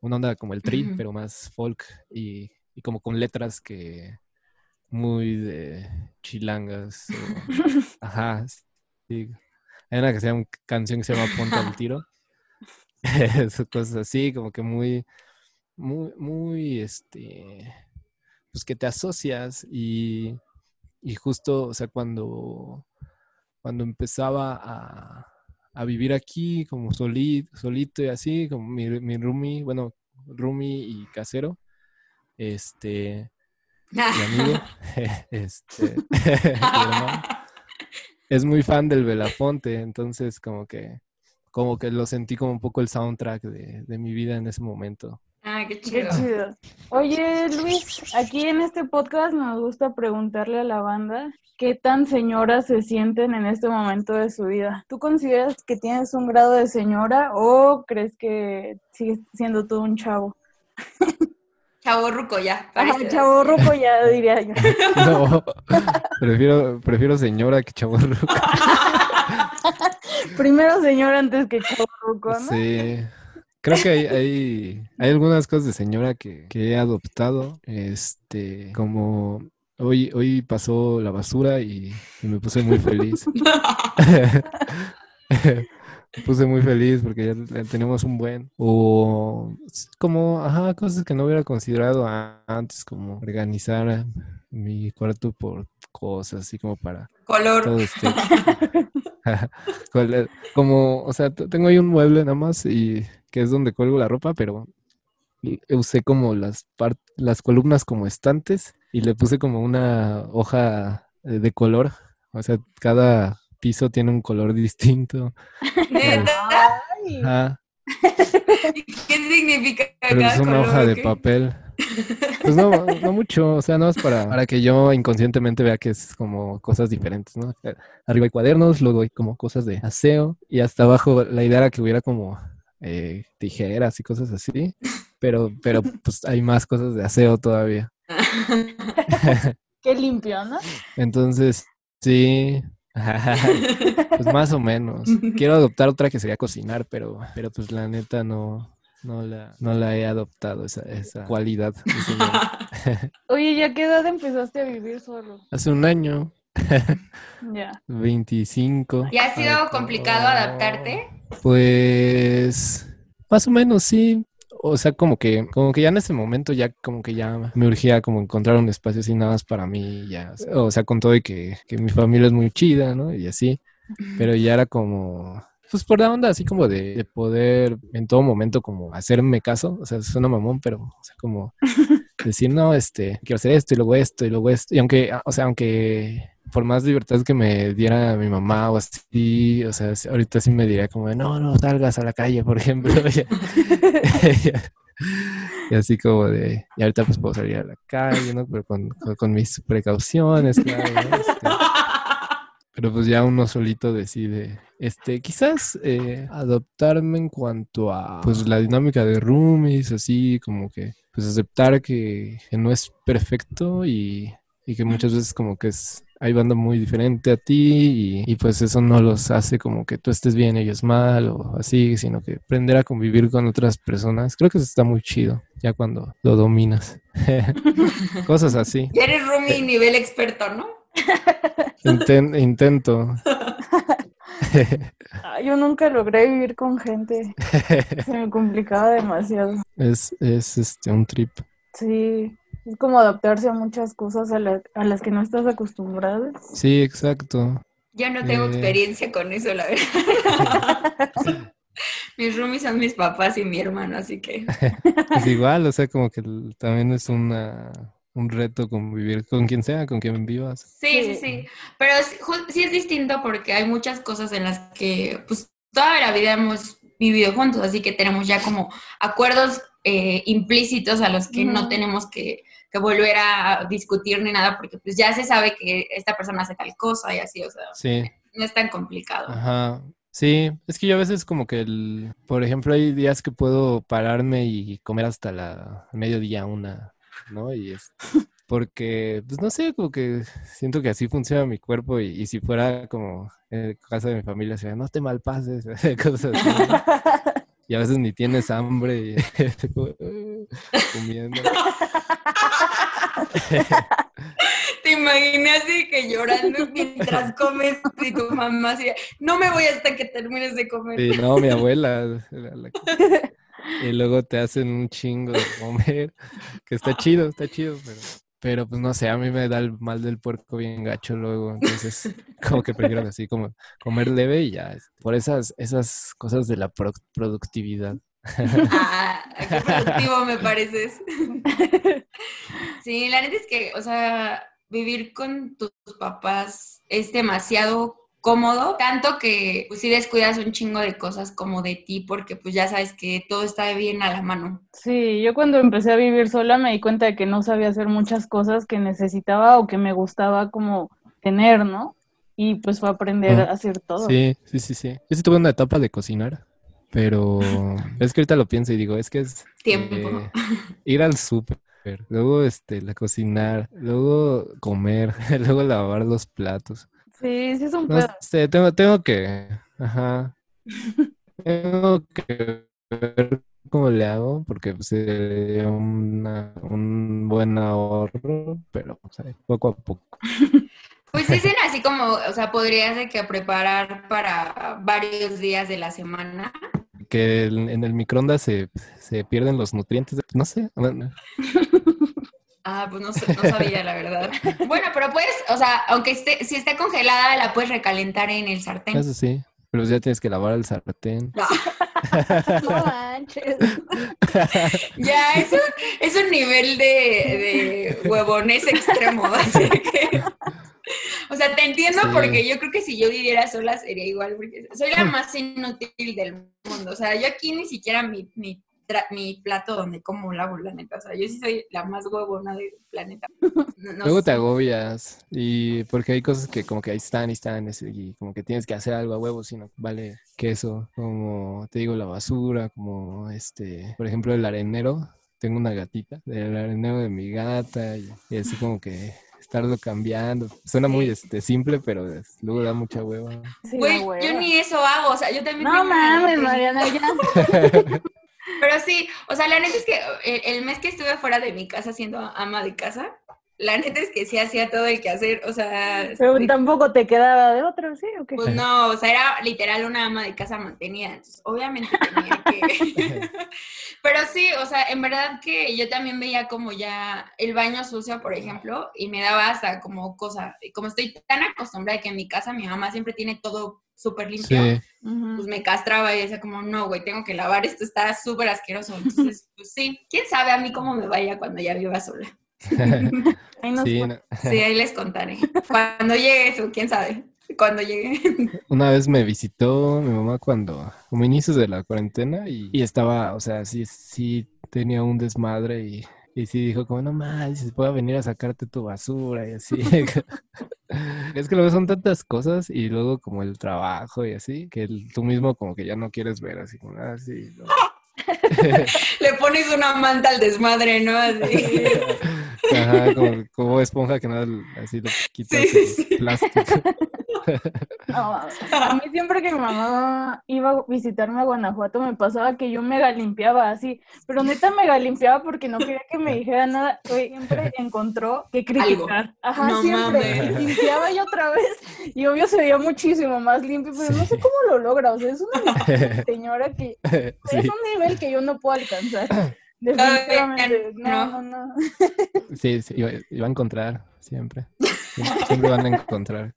una onda como el tri, pero más folk y y como con letras que muy de chilangas. ajá, sí. Hay una que se llama, canción que se llama Ponte al tiro. cosas así, como que muy, muy, muy, este, pues que te asocias y, y justo, o sea, cuando, cuando empezaba a, a vivir aquí como solito, solito y así, como mi, mi roomie, bueno, roomie y casero, este, mi amigo, este, es muy fan del Belafonte, entonces como que, como que lo sentí como un poco el soundtrack de, mi vida en ese momento. Ah, qué chido. Qué chido. Oye, Luis, aquí en este podcast nos gusta preguntarle a la banda qué tan señoras se sienten en este momento de su vida. ¿Tú consideras que tienes un grado de señora o crees que sigues siendo tú un chavo? Chavo ruco ya. chavo ruco ya diría yo. No, prefiero, prefiero señora que chavo ruco. Primero señora antes que chavo ruco, ¿no? Sí. Creo que hay, hay, hay algunas cosas de señora que, que, he adoptado. Este, como hoy, hoy pasó la basura y, me puse muy feliz. puse muy feliz porque ya tenemos un buen. O como, ajá, cosas que no hubiera considerado antes, como organizar mi cuarto por cosas, así como para... Color. Este como, o sea, tengo ahí un mueble nada más y que es donde cuelgo la ropa, pero usé como las, las columnas como estantes y le puse como una hoja eh, de color. O sea, cada piso tiene un color distinto. ¿Qué significa? es una hoja de papel. Pues no, no mucho, o sea, no es para, para que yo inconscientemente vea que es como cosas diferentes, ¿no? Arriba hay cuadernos, luego hay como cosas de aseo y hasta abajo la idea era que hubiera como eh, tijeras y cosas así, pero, pero pues hay más cosas de aseo todavía. Qué limpio, ¿no? Entonces, sí. pues más o menos. Quiero adoptar otra que sería cocinar, pero, pero pues la neta no, no la, no la he adoptado, esa, esa cualidad. Oye, ¿ya qué edad empezaste a vivir solo? Hace un año. Ya. 25. ¿Y ha sido complicado adaptarte? Pues más o menos sí. O sea, como que, como que ya en ese momento ya como que ya me urgía como encontrar un espacio así nada más para mí, ya, o sea, con todo y que, que mi familia es muy chida, ¿no? Y así, pero ya era como, pues por la onda así como de, poder en todo momento como hacerme caso, o sea, suena mamón, pero, o sea, como decir, no, este, quiero hacer esto y luego esto y luego esto, y aunque, o sea, aunque por más libertad que me diera mi mamá o así, o sea, ahorita sí me diría como, no, no salgas a la calle, por ejemplo. y así como de, y ahorita pues puedo salir a la calle, ¿no? Pero con, con, mis precauciones, claro, este, pero pues ya uno solito decide, este, quizás eh, adoptarme en cuanto a, pues la dinámica de roomies, así como que, pues aceptar que, que no es perfecto y, y que muchas veces como que es hay banda muy diferente a ti y, pues eso no los hace como que tú estés bien, ellos mal o así, sino que aprender a convivir con otras personas. Creo que eso está muy chido ya cuando lo dominas. Cosas así. Ya eres roomie nivel experto, ¿no? intento. yo nunca logré vivir con gente. Se me complicaba demasiado. Es, es este un trip. Sí. Es como adaptarse a muchas cosas a, las que no estás acostumbrado. Sí, exacto. Yo no tengo eh. experiencia con eso, la verdad. mis roomies son mis papás y mi hermano, así que. es igual, o sea, como que también es una, un reto convivir con quien sea, con quien vivas. Sí, sí, sí. Pero sí es distinto porque hay muchas cosas en las que, pues, toda la vida hemos vivido juntos, así que tenemos ya como acuerdos eh, implícitos a los que no tenemos que que volver a discutir ni nada, porque pues ya se sabe que esta persona hace tal cosa y así, o sea, no es tan complicado. Ajá. Sí, es que yo a veces como que, el, por ejemplo, hay días que puedo pararme y comer hasta la mediodía una, ¿no? Y es porque, pues no sé, como que siento que así funciona mi cuerpo y, si fuera como en casa de mi familia, sería, no te malpases, cosas así. y a veces ni tienes hambre y comiendo. Te imaginé así que llorando mientras comes y tu mamá así, no me voy hasta que termines de comer. Sí, no, mi abuela. Y luego te hacen un chingo de comer, que está chido, está chido, pero, pero pues no sé, a mí me da el mal del puerco bien gacho luego, entonces como que prefiero así como comer leve y ya, este, por esas, esas cosas de la productividad. Ah, qué productivo me pareces. Sí, la neta es que, o sea, vivir con tus papás es demasiado cómodo, tanto que pues sí descuidas un chingo de cosas como de ti porque pues ya sabes que todo está bien a la mano. Sí, yo cuando empecé a vivir sola me di cuenta de que no sabía hacer muchas cosas que necesitaba o que me gustaba como tener, ¿no? Y pues fue aprender a hacer todo. Sí, sí, sí, sí. Yo sí tuve una etapa de cocinar, pero es que ahorita lo pienso y digo, es que es... Tiempo. Eh, ir al súper luego este, la cocinar, luego comer, luego lavar los platos. Sí, sí es un no tengo, tengo que, ajá, tengo que ver cómo le hago, porque pues, sería un buen ahorro, pero poco a poco. Pues dicen así como, o sea, podrías de que preparar para varios días de la semana que en el microondas se, se pierden los nutrientes. No sé. Ah, pues no, no, sabía, la verdad. Bueno, pero puedes, o sea, aunque esté, si está congelada, la puedes recalentar en el sartén. Eso sí, pero ya tienes que lavar el sartén. No, no manches. ya, eso es un nivel de, de huevones extremo. Así que... O sea, te entiendo porque yo creo que si yo viviera sola sería igual, porque soy la más inútil del mundo. O sea, yo aquí ni siquiera mi, mi, mi plato donde como lavo, la neta. O sea, yo sí soy la más huevona del planeta. Luego te agobias y porque hay cosas que como que ahí están y están y como que tienes que hacer algo a huevo, sino vale queso, como te digo, la basura, como este, por ejemplo, el arenero. Tengo una gatita, del arenero de mi gata y, y así como que estarlo cambiando. Suena muy este, simple, pero luego da mucha hueva. Güey, yo ni eso hago, o sea, yo también... No mames, Mariana, ya. pero sí, o sea, la neta es que el, mes que estuve fuera de mi casa siendo ama de casa, la neta es que sí hacía todo el que hacer, o sea... Pero tampoco te quedaba de otro, ¿sí? ¿O qué? Pues no, o sea, era literal una ama de casa mantenida, entonces obviamente tenía que... Pero sí, o sea, en verdad que yo también veía como ya el baño sucio, por ejemplo, y me daba hasta como cosa, como estoy tan acostumbrada que en mi casa mi mamá siempre tiene todo súper limpio, pues me castraba y decía como, no, güey, tengo que lavar, esto está súper asqueroso. Entonces, pues sí, quién sabe a mí cómo me vaya cuando ya viva sola. sí, sí, ahí les contaré. Cuando llegue eso, quién sabe cuando llegué. Una vez me visitó mi mamá cuando, como inicios de la cuarentena, y, estaba, o sea, sí, sí tenía un desmadre y, y sí dijo como, no más, puedo venir a sacarte tu basura y así. es que luego son tantas cosas y luego como el trabajo y así, que tú mismo como que ya no quieres ver así como, así. Ah, Le pones una manta al desmadre, ¿no? Así. Ajá, como, esponja que nada, así lo quitas sí, plástico. a mí siempre que mi mamá iba a visitarme a Guanajuato me pasaba que yo mega limpiaba así, pero neta mega limpiaba porque no quería que me dijera nada, siempre encontró que criticar. Ajá, siempre limpiaba yo otra vez y obvio se veía muchísimo más limpio, pero no sé cómo lo logra, o sea, es una señora que es un nivel que yo no puedo alcanzar. Definitivamente, no, no, no. Sí, sí, iba, a encontrar, siempre. Siempre van a encontrar.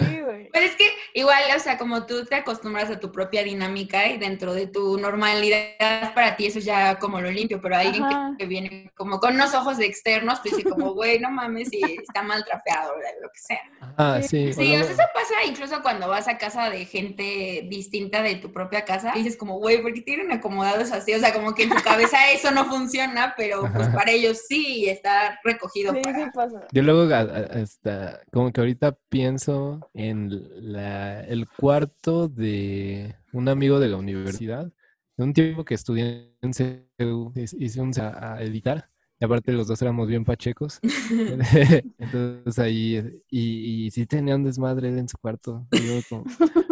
Sí, güey. Pero es que igual, o sea, como tú te acostumbras a tu propia dinámica y dentro de tu normalidad, para ti eso es ya como lo limpio, pero alguien que, viene como con unos ojos de externos, pues dice como, güey, no mames, y está mal trapeado, lo que sea. Ah, sí. Sí, o sea, eso pasa incluso cuando vas a casa de gente distinta de tu propia casa, y dices como, güey, ¿por qué tienen acomodados así? O sea, como que en tu cabeza eso no funciona, pero pues para ellos sí está recogido. Sí, sí pasa. Yo luego, hasta, como que ahorita pienso en la, el cuarto de un amigo de la universidad, de un tiempo que estudié en CEU, hice un a editar y aparte los dos éramos bien pachecos. Entonces ahí, y, y sí tenía un desmadre en su cuarto.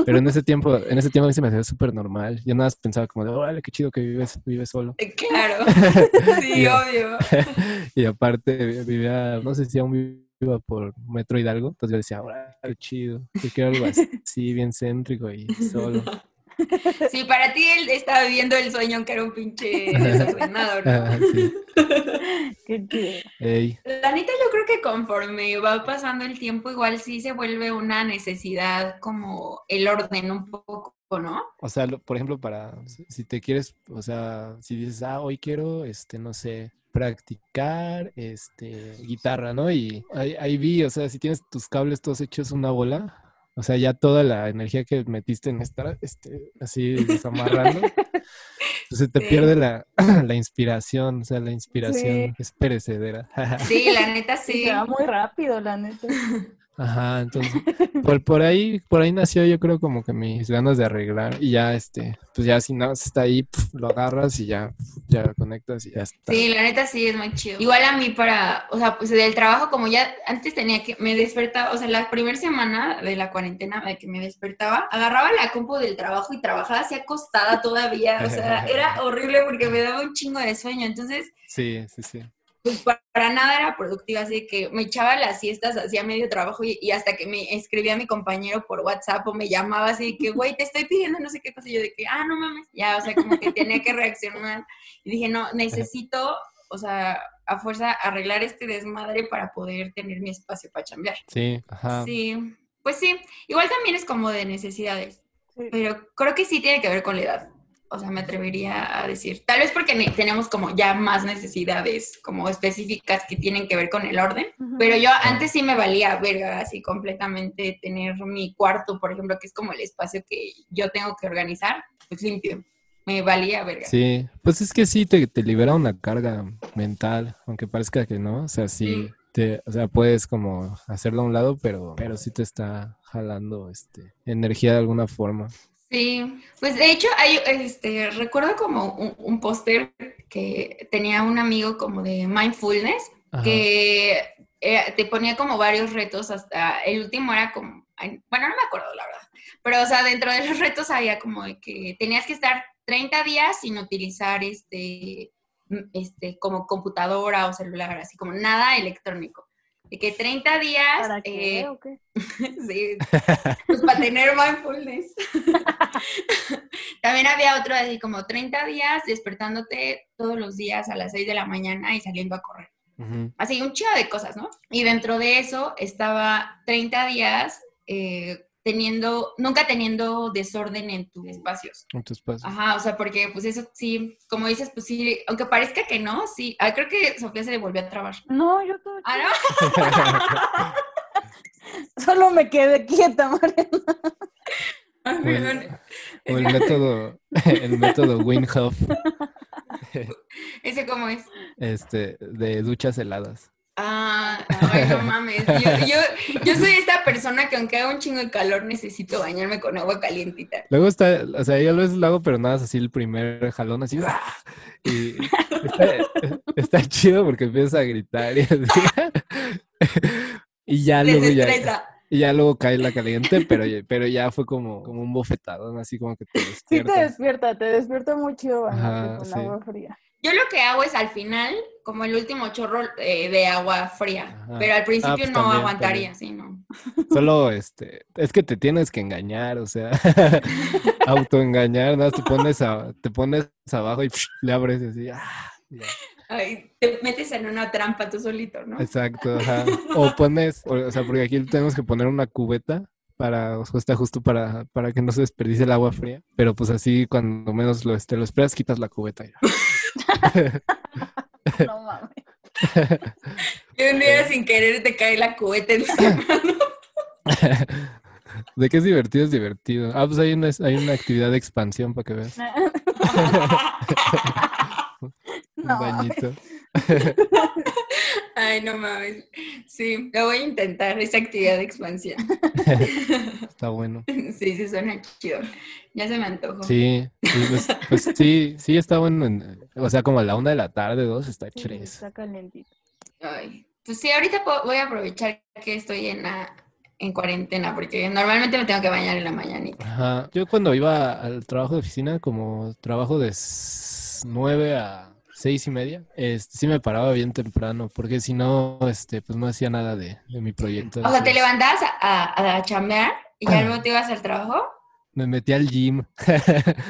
pero en ese tiempo, en ese tiempo a mí se me hacía súper normal. Yo nada más pensaba como de, órale, qué chido que vives, vives solo. Eh, claro, sí, obvio. y aparte vivía, no sé si aún iba por Metro Hidalgo, entonces yo decía, órale, qué chido, yo quiero algo así, bien céntrico y solo. Sí, para ti él estaba viviendo el sueño que era un pinche desordenado, ¿no? Ah, Qué La neta, yo creo que conforme va pasando el tiempo, igual sí se vuelve una necesidad como el orden un poco, ¿no? O sea, por ejemplo, para si te quieres, o sea, si dices, ah, hoy quiero, este, no sé, practicar este guitarra, ¿no? Y ahí, ahí vi, o sea, si tienes tus cables todos hechos una bola, o sea, ya toda la energía que metiste en estar este, así desamarrando, pues te pierde la, la, inspiración, o sea, la inspiración es perecedera. sí, la neta sí. Se va muy rápido, la neta. Ajá, entonces, por, por ahí, por ahí nació yo creo como que mis ganas de arreglar y ya este, pues ya si nada está ahí, lo agarras y ya, ya conectas y ya está. Sí, la neta sí es muy chido. Igual a mí para, o sea, pues del trabajo como ya antes tenía que, me despertaba, o sea, la primera semana de la cuarentena de que me despertaba, agarraba la compu del trabajo y trabajaba así acostada todavía, o sea, era horrible porque me daba un chingo de sueño, entonces... Sí, sí, sí pues para nada era productiva, así que me echaba las siestas, hacía medio trabajo y, hasta que me escribía a mi compañero por WhatsApp o me llamaba así de que, güey, te estoy pidiendo no sé qué cosa, y yo de que, ah, no mames, ya, o sea, como que tenía que reaccionar y dije, no, necesito, o sea, a fuerza arreglar este desmadre para poder tener mi espacio para chambear. Sí, ajá. Sí, pues sí, igual también es como de necesidades, pero creo que sí tiene que ver con la edad o sea, me atrevería a decir, tal vez porque tenemos como ya más necesidades como específicas que tienen que ver con el orden, pero yo antes sí me valía verga así completamente tener mi cuarto, por ejemplo, que es como el espacio que yo tengo que organizar, pues limpio. Me valía verga. Sí, pues es que sí te, te libera una carga mental, aunque parezca que no, o sea, sí. Te, o sea, puedes como hacerlo a un lado, pero, pero sí te está jalando este, energía de alguna forma. Sí, pues de hecho hay, este, recuerdo como un, póster que tenía un amigo como de mindfulness que eh, te ponía como varios retos hasta el último era como, bueno, no me acuerdo la verdad, pero o sea, dentro de los retos había como de que tenías que estar 30 días sin utilizar este, este, como computadora o celular, así como nada electrónico de que 30 días... ¿Para qué, eh, sí, pues para tener mindfulness. También había otro así como 30 días despertándote todos los días a las 6 de la mañana y saliendo a correr. Así, un chido de cosas, ¿no? Y dentro de eso estaba 30 días eh, teniendo, nunca teniendo desorden en tus espacios. En tus espacios. Ajá, o sea, porque pues eso sí, como dices, pues sí, aunque parezca que no, sí. Ah, creo que Sofía se le volvió a trabar. No, yo todo. ¿Ah, no? Solo me quedé quieta, Mariana. O el, o el método, el método Winhoff. ¿Ese cómo es? Este, de duchas heladas. Ah, ay, no mames. Yo, soy esta persona que aunque haga un chingo de calor necesito bañarme con agua calientita. Luego está, o sea, yo a veces lo hago, pero nada, así el primer jalón así. ¡ah! Y está, chido porque empiezas a gritar y así. Y ya luego ya. Y ya luego cae la caliente, pero, pero ya fue como, como un bofetado, así como que te despierta. Sí te despierta, te despierta mucho con agua fría. Yo lo que hago es al final, como el último chorro eh, de agua fría, pero al principio ah, pues no aguantaría, sí, no. Solo, este, es que te tienes que engañar, o sea, autoengañar, ¿no? Te pones, te pones abajo y le abres así, ah, Ay, te metes en una trampa tú solito, ¿no? Exacto, ajá. O pones, o, sea, porque aquí tenemos que poner una cubeta para, o está justo para, para que no se desperdicie el agua fría, pero pues así cuando menos lo, este, lo esperas, quitas la cubeta ya. no mames. Y un día sin querer te cae la cubeta en De qué es divertido, es divertido. Ah, pues hay una, hay una actividad de expansión para que veas. Un bañito. Ay, no mames. Sí, lo voy a intentar, esa actividad de expansión. Está bueno. Sí, sí, suena chido. Ya se me antojó. Sí, pues, pues, sí, sí está bueno. o sea, como a la una de la tarde, dos, está sí, Está calentito. Ay, pues sí, ahorita voy a aprovechar que estoy en en cuarentena, porque normalmente me tengo que bañar en la mañanita. Ajá. Yo cuando iba al trabajo de oficina, como trabajo de nueve a seis y media, este, sí me paraba bien temprano, porque si no, este, pues no hacía nada de, mi proyecto. O sea, ¿te levantabas a, a, chambear y ya luego te ibas al trabajo? Me metí al gym.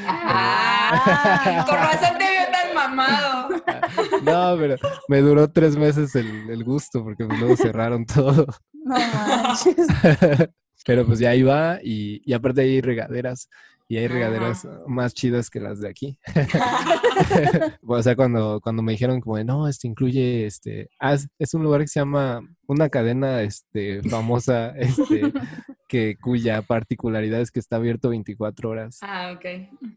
Ah, con razón te veo tan mamado. No, pero me duró tres meses el, el gusto, porque luego cerraron todo. No manches. Pero pues ya iba y, y aparte hay regaderas y hay regaderas más chidas que las de aquí. o sea, cuando, cuando me dijeron como de, no, este incluye, este, ah, es un lugar que se llama, una cadena, este, famosa, este, que cuya particularidad es que está abierto 24 horas. Ah, ok.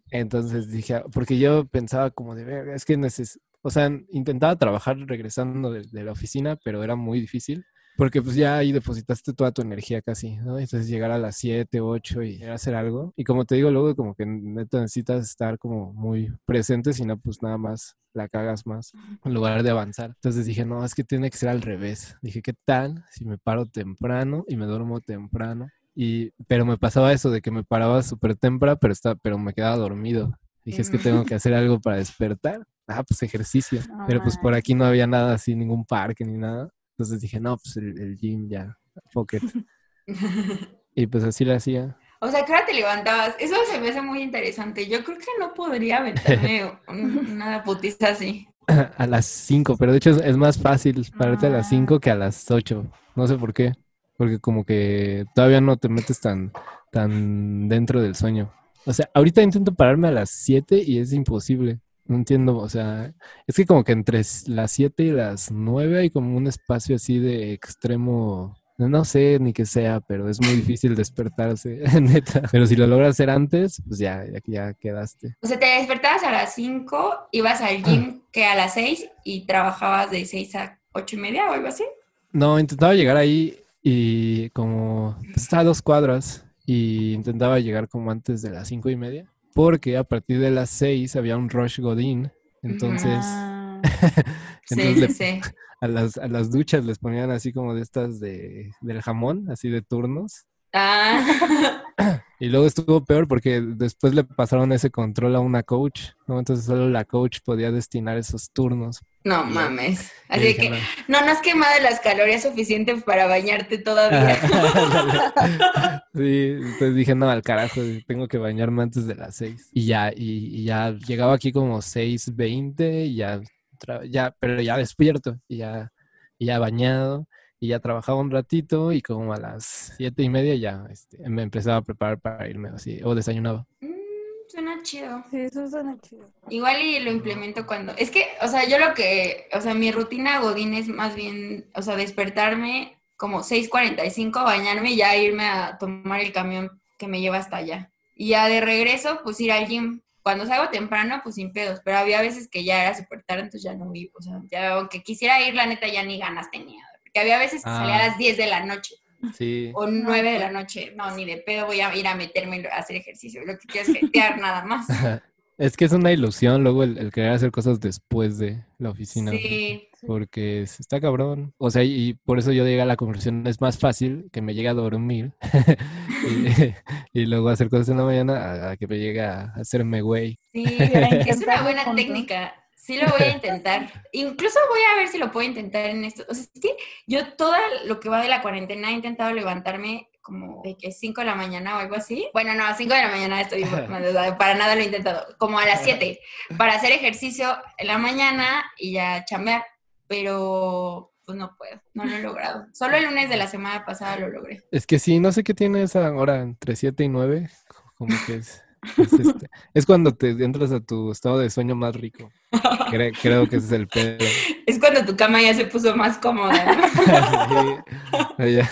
Entonces dije, porque yo pensaba como de, es que neces o sea, intentaba trabajar regresando de, la oficina, pero era muy difícil. Porque pues ya ahí depositaste toda tu energía casi, ¿no? Entonces llegar a las 7, 8 y hacer algo. Y como te digo, luego como que neto necesitas estar como muy presente, si no pues nada más la cagas más en lugar de avanzar. Entonces dije, no, es que tiene que ser al revés. Dije, ¿qué tal si me paro temprano y me duermo temprano? Y, pero me pasaba eso de que me paraba súper temprano, pero, está, pero me quedaba dormido. Dije, es que tengo que hacer algo para despertar. Ah, pues ejercicio. Pero pues por aquí no había nada así, ningún parque ni nada. Entonces dije, no, pues el, gym ya, pocket. y pues así lo hacía. O sea, ¿qué hora te levantabas? Eso se me hace muy interesante. Yo creo que no podría aventarme una putiza así. A las 5, pero de hecho es, más fácil pararte a las 5 que a las 8. No sé por qué. Porque como que todavía no te metes tan, tan dentro del sueño. O sea, ahorita intento pararme a las 7 y es imposible. No entiendo, o sea, es que como que entre las 7 y las 9 hay como un espacio así de extremo, no sé ni qué sea, pero es muy difícil despertarse, neta. Pero si lo logras hacer antes, pues ya, ya, ya quedaste. O sea, te despertabas a las 5, ibas al gym que a las 6 y trabajabas de 6 a 8 y media o algo así. No, intentaba llegar ahí y como pues, estaba a dos cuadras y intentaba llegar como antes de las 5 y media porque a partir de las 6 había un rush godín, entonces, ah. A, las, a las duchas les ponían así como de estas de, del jamón, así de turnos. Ah. Y luego estuvo peor porque después le pasaron ese control a una coach, ¿no? Entonces solo la coach podía destinar esos turnos. No mames. Así que no, no has quemado las calorías suficientes para bañarte todavía. sí, entonces dije, no, al carajo, tengo que bañarme antes de las seis. Y ya, y, ya llegaba aquí como seis veinte y ya, ya, pero ya despierto y ya, y ya bañado y ya trabajaba un ratito y como a las siete y media ya este, me empezaba a preparar para irme así, o desayunaba. Mm, suena chido. Sí, eso suena chido. Igual y lo implemento cuando... Es que, o sea, yo lo que... O sea, mi rutina Godín es más bien, o sea, despertarme como 6.45, bañarme y ya irme a tomar el camión que me lleva hasta allá. Y ya de regreso, pues ir al gym. Cuando salgo temprano, pues sin pedos, pero había veces que ya era súper tarde, entonces ya no iba. O sea, ya aunque quisiera ir, la neta ya ni ganas tenía que había veces que salía a ah. las 10 de la noche. Sí. O 9 de la noche. No, ni de pedo voy a ir a meterme a hacer ejercicio. Lo que quiero es jetear nada más. Es que es una ilusión luego el, querer hacer cosas después de la oficina. Sí. Porque está cabrón. O sea, y por eso yo llegué a la conversión. Es más fácil que me llegue a dormir y, luego hacer cosas en la mañana a, que me llegue a hacerme güey. Sí, es una buena técnica. Sí lo voy a intentar. Incluso voy a ver si lo puedo intentar en esto. O sea, es que yo todo lo que va de la cuarentena he intentado levantarme como de que 5 de la mañana o algo así. Bueno, no, a 5 de la mañana estoy, para nada lo he intentado. Como a las 7, para hacer ejercicio en la mañana y ya chambear. Pero pues no puedo, no lo he logrado. Solo el lunes de la semana pasada lo logré. Es que sí, no sé qué tiene esa hora entre 7 y 9, como que es... Este, es, cuando te entras a tu estado de sueño más rico. Creo, que ese es el pedo. Es cuando tu cama ya se puso más cómoda. O ya,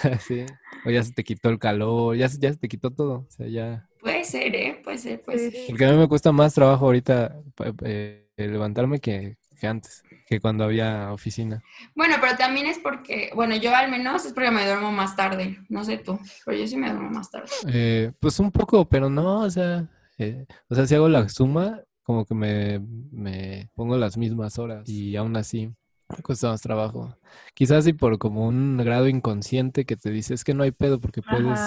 O ya se te quitó el calor, ya, ya se te quitó todo. O sea, ya. Puede ser, ¿eh? Puede ser, puede ser. Porque a mí me cuesta más trabajo ahorita eh, levantarme que, que antes que cuando había oficina. Bueno, pero también es porque, bueno, yo al menos es porque me duermo más tarde, no sé tú, pero yo sí me duermo más tarde. Eh, pues un poco, pero no, o sea, eh, o sea, si hago la suma, como que me, me pongo las mismas horas. Y aún así me cuesta más trabajo. Quizás sí por como un grado inconsciente que te dice, es que no hay pedo porque puedes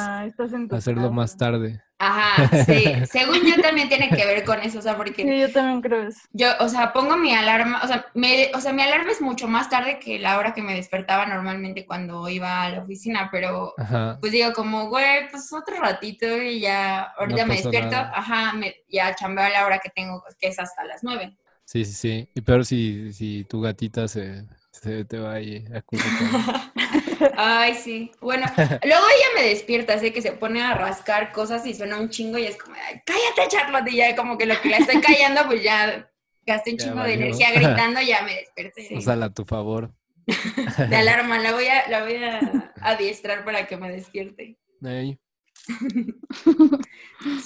hacerlo más tarde. Ajá, sí. Según yo también tiene que ver con eso, o sea, porque... Sí, yo también creo eso. Yo, o sea, pongo mi alarma, o sea, me, o sea, mi alarma es mucho más tarde que la hora que me despertaba normalmente cuando iba a la oficina, pero pues digo como, güey, pues otro ratito y ya, ahorita me despierto, ajá, me, ya chambeo a la hora que tengo, que es hasta las nueve. Sí, sí, sí. Y peor si, si tu gatita se, se te va ahí a Ay, sí. Bueno, luego ella me despierta, sé que se pone a rascar cosas y suena un chingo y es como, cállate, Charlotte. Y ya como que lo que la estoy callando, pues ya gasté un chingo de energía gritando, ya me desperté. Úsala a tu favor. De alarma, la voy a, la voy a adiestrar para que me despierte.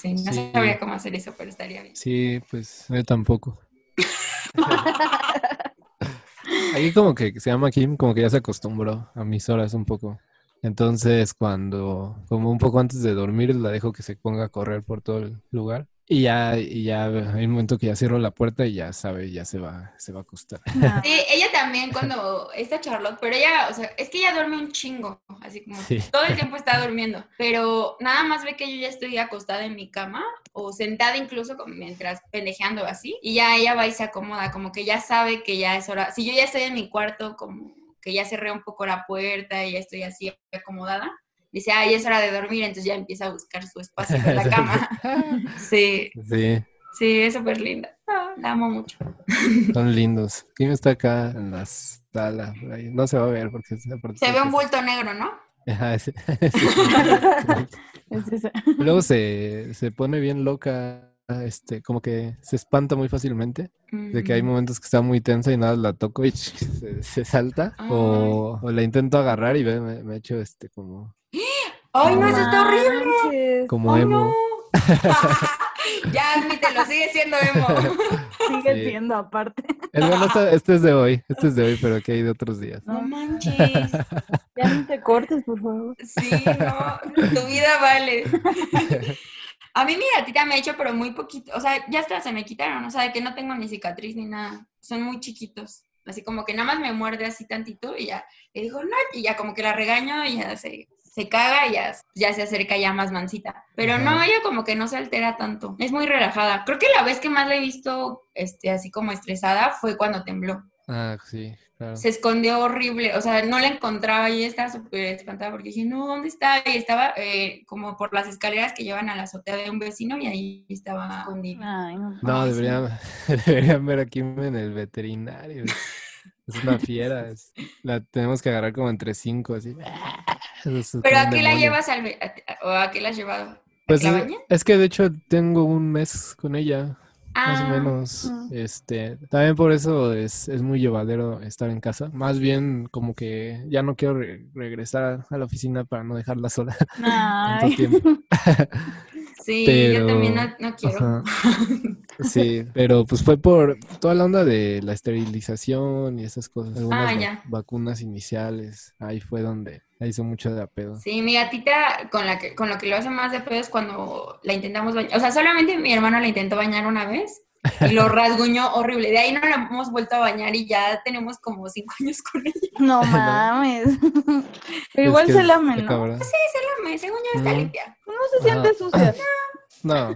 sí, no sabría cómo hacer eso, pero estaría bien. Sí, pues yo tampoco. Ahí como que se llama Kim, como que ya se acostumbró a mis horas un poco. Entonces, cuando, como un poco antes de dormir, la dejo que se ponga a correr por todo el lugar. Y ya, y ya hay un momento que ya cierro la puerta y ya sabe, ya se va, se va a acostar. Ah. Sí, ella también cuando está Charlotte, pero ella, o sea, es que ella duerme un chingo, así como todo el tiempo está durmiendo, pero nada más ve que yo ya estoy acostada en mi cama o sentada incluso mientras pendejeando así, y ya ella va y se acomoda, como que ya sabe que ya es hora. Si yo ya estoy en mi cuarto, como que ya cerré un poco la puerta y ya estoy así acomodada, dice, ah, ya es hora de dormir, entonces ya empieza a buscar su espacio en la cama. sí. Sí. Sí, es súper linda. la amo mucho. Son lindos. ¿Quién está acá en la sala? No se va a ver porque... Se ve un bulto negro, ¿no? Luego se, se pone bien loca este, como que se espanta muy fácilmente, de que hay momentos que está muy tensa y nada, la toco y se, salta, o, la intento agarrar y me, me, echo este como... ¡Ay, no, eso está horrible! Como emo. ya, admítelo, sigue siendo emo. sigue siendo aparte. este es de hoy, este es de hoy, pero que hay de otros días. No manches. ya no te cortes, por favor. Sí, no, tu vida vale. A mí mi gatita me ha hecho, pero muy poquito. O sea, ya hasta se me quitaron. O sea, de que no tengo ni cicatriz ni nada. Son muy chiquitos. Así como que nada más me muerde así tantito y ya le digo, no, y ya como que la regaño y ya se, se caga y ya, ya se acerca ya más mansita. Pero no, ella como que no se altera tanto. Es muy relajada. Creo que la vez que más la he visto este, así como estresada fue cuando tembló. Ah, sí. Se escondió horrible, o sea, no la encontraba y estaba súper espantada porque dije, no, ¿dónde está? Y estaba eh, como por las escaleras que llevan a la azotea de un vecino y ahí estaba escondida. no, deberían, ver aquí en el veterinario. Es una fiera, la tenemos que agarrar como entre cinco, así. ¿Pero a qué la llevas al, o a qué la has llevado? Pues es que de hecho tengo un mes con ella más o ah, menos. Este, también por eso es, muy llevadero estar en casa. Más bien como que ya no quiero regresar a la oficina para no dejarla sola tanto tiempo. Sí, yo también no, quiero. Sí, pero pues fue por toda la onda de la esterilización y esas cosas. Algunas ah, vacunas iniciales. Ahí fue donde la hizo mucho de apedo. Sí, mi gatita con la que con lo que lo hace más de pedo es cuando la intentamos bañar. O sea, solamente mi hermano la intentó bañar una vez y lo rasguñó horrible. De ahí no la hemos vuelto a bañar y ya tenemos como cinco años con ella. No mames. Pero igual se lame, ¿no? Sí, se lame. Según yo está limpia. No se siente sucia. No.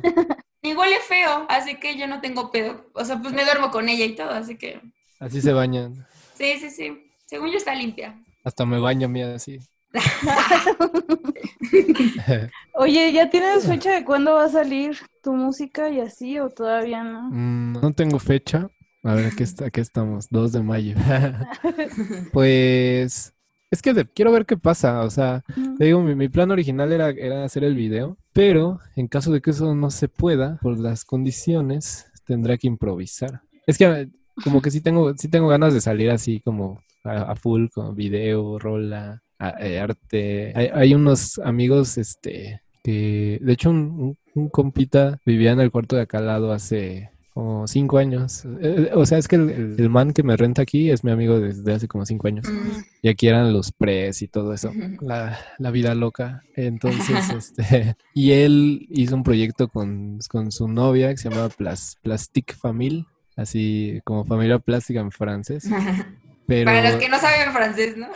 Igual es feo, así que yo no tengo pedo. O sea, pues me duermo con ella y todo, así que. Así se bañan. Sí, sí, sí. Según yo está limpia. Hasta me baño mía así. Oye, ¿ya tienes fecha de cuándo va a salir tu música y así o todavía no? Mm, no tengo fecha. A ver, aquí, está, aquí estamos, 2 de mayo. pues es que quiero ver qué pasa. O sea, te digo, mi, plan original era, era hacer el video, pero en caso de que eso no se pueda, por las condiciones, tendré que improvisar. Es que como que sí tengo, sí tengo ganas de salir así como a, full, con video, rola, arte. Hay, unos amigos, este, que de hecho un, compita vivía en el cuarto de acá al lado hace como cinco años. Eh, o sea, es que el, man que me renta aquí es mi amigo desde hace como cinco años. Mm. Y aquí eran los pres y todo eso. La, la vida loca. Entonces, este, y él hizo un proyecto con, con su novia que se llama Plas, Plastic Famille, así como familia plástica en francés. Para los que no saben francés, ¿no?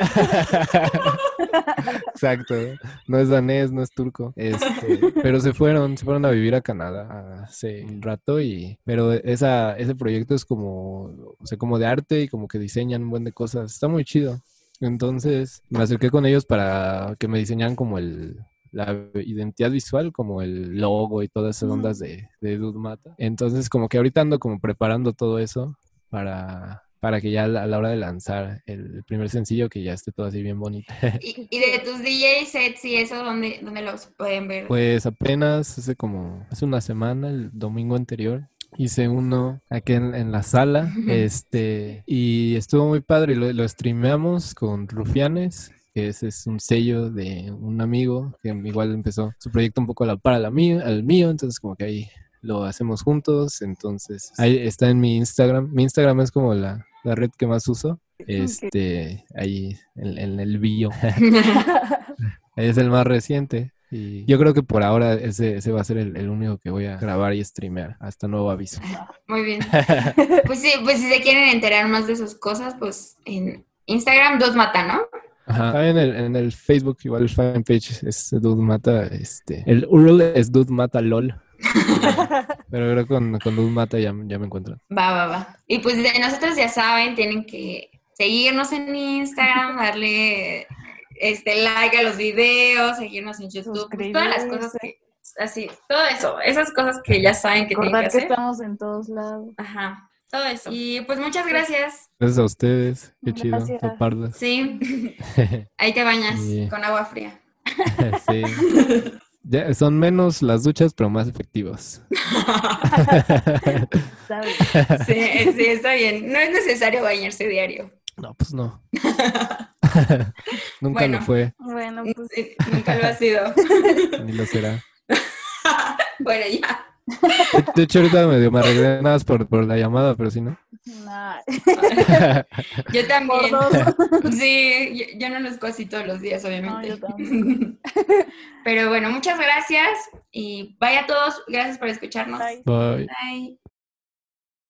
Exacto. No es danés, no es turco. Este, pero se fueron, se fueron a vivir a Canadá hace un rato y, pero esa, ese proyecto es como, o sea, como de arte y como que diseñan un buen de cosas. Está muy chido. Entonces me acerqué con ellos para que me diseñaran como el, la identidad visual, como el logo y todas esas ondas de, de Mata. Entonces como que ahorita ando como preparando todo eso para para que ya a la hora de lanzar el primer sencillo que ya esté todo así bien bonito. ¿Y, de tus DJ sets y eso, ¿dónde, dónde los pueden ver? Pues apenas hace como, hace una semana, el domingo anterior, hice uno aquí en, la sala, este, y estuvo muy padre, lo, lo streameamos con Rufianes, que ese es un sello de un amigo que igual empezó su proyecto un poco a la para la mío, al mío, entonces como que ahí lo hacemos juntos, entonces ahí está en mi Instagram. Mi Instagram es como la, la red que más uso. Este, ahí en, el bio. es el más reciente. Y yo creo que por ahora ese, ese va a ser el, único que voy a grabar y streamear hasta nuevo aviso. Muy bien. pues sí, pues si se quieren enterar más de esas cosas, pues en Instagram dos mata, ¿no? Ajá. En el, en el Facebook igual el fanpage es Dude Mata, este, el URL es Dude Mata LOL. Pero creo que con, con Dude Mata ya, ya me encuentran. Va, va, va. Y pues de nosotros ya saben, tienen que seguirnos en Instagram, darle este like a los videos, seguirnos en YouTube, pues, todas las cosas que así, todo eso, esas cosas que ya saben que tienen que hacer. que estamos en todos lados. Ajá. Todo eso. Y pues muchas gracias. Gracias a ustedes. Qué chido. Pardas. Sí. Ahí te bañas con agua fría. sí. Ya, son menos las duchas, pero más efectivas. sí, sí, está bien. No es necesario bañarse diario. No, pues no. nunca lo fue. Bueno, pues nunca lo ha sido. Ni lo será. bueno, ya. De hecho, ahorita medio me arreglé nada por, por la llamada, pero si no. yo también. Sí, yo, no los así todos los días, obviamente. pero bueno, muchas gracias y vaya a todos. Gracias por escucharnos. Bye. Bye.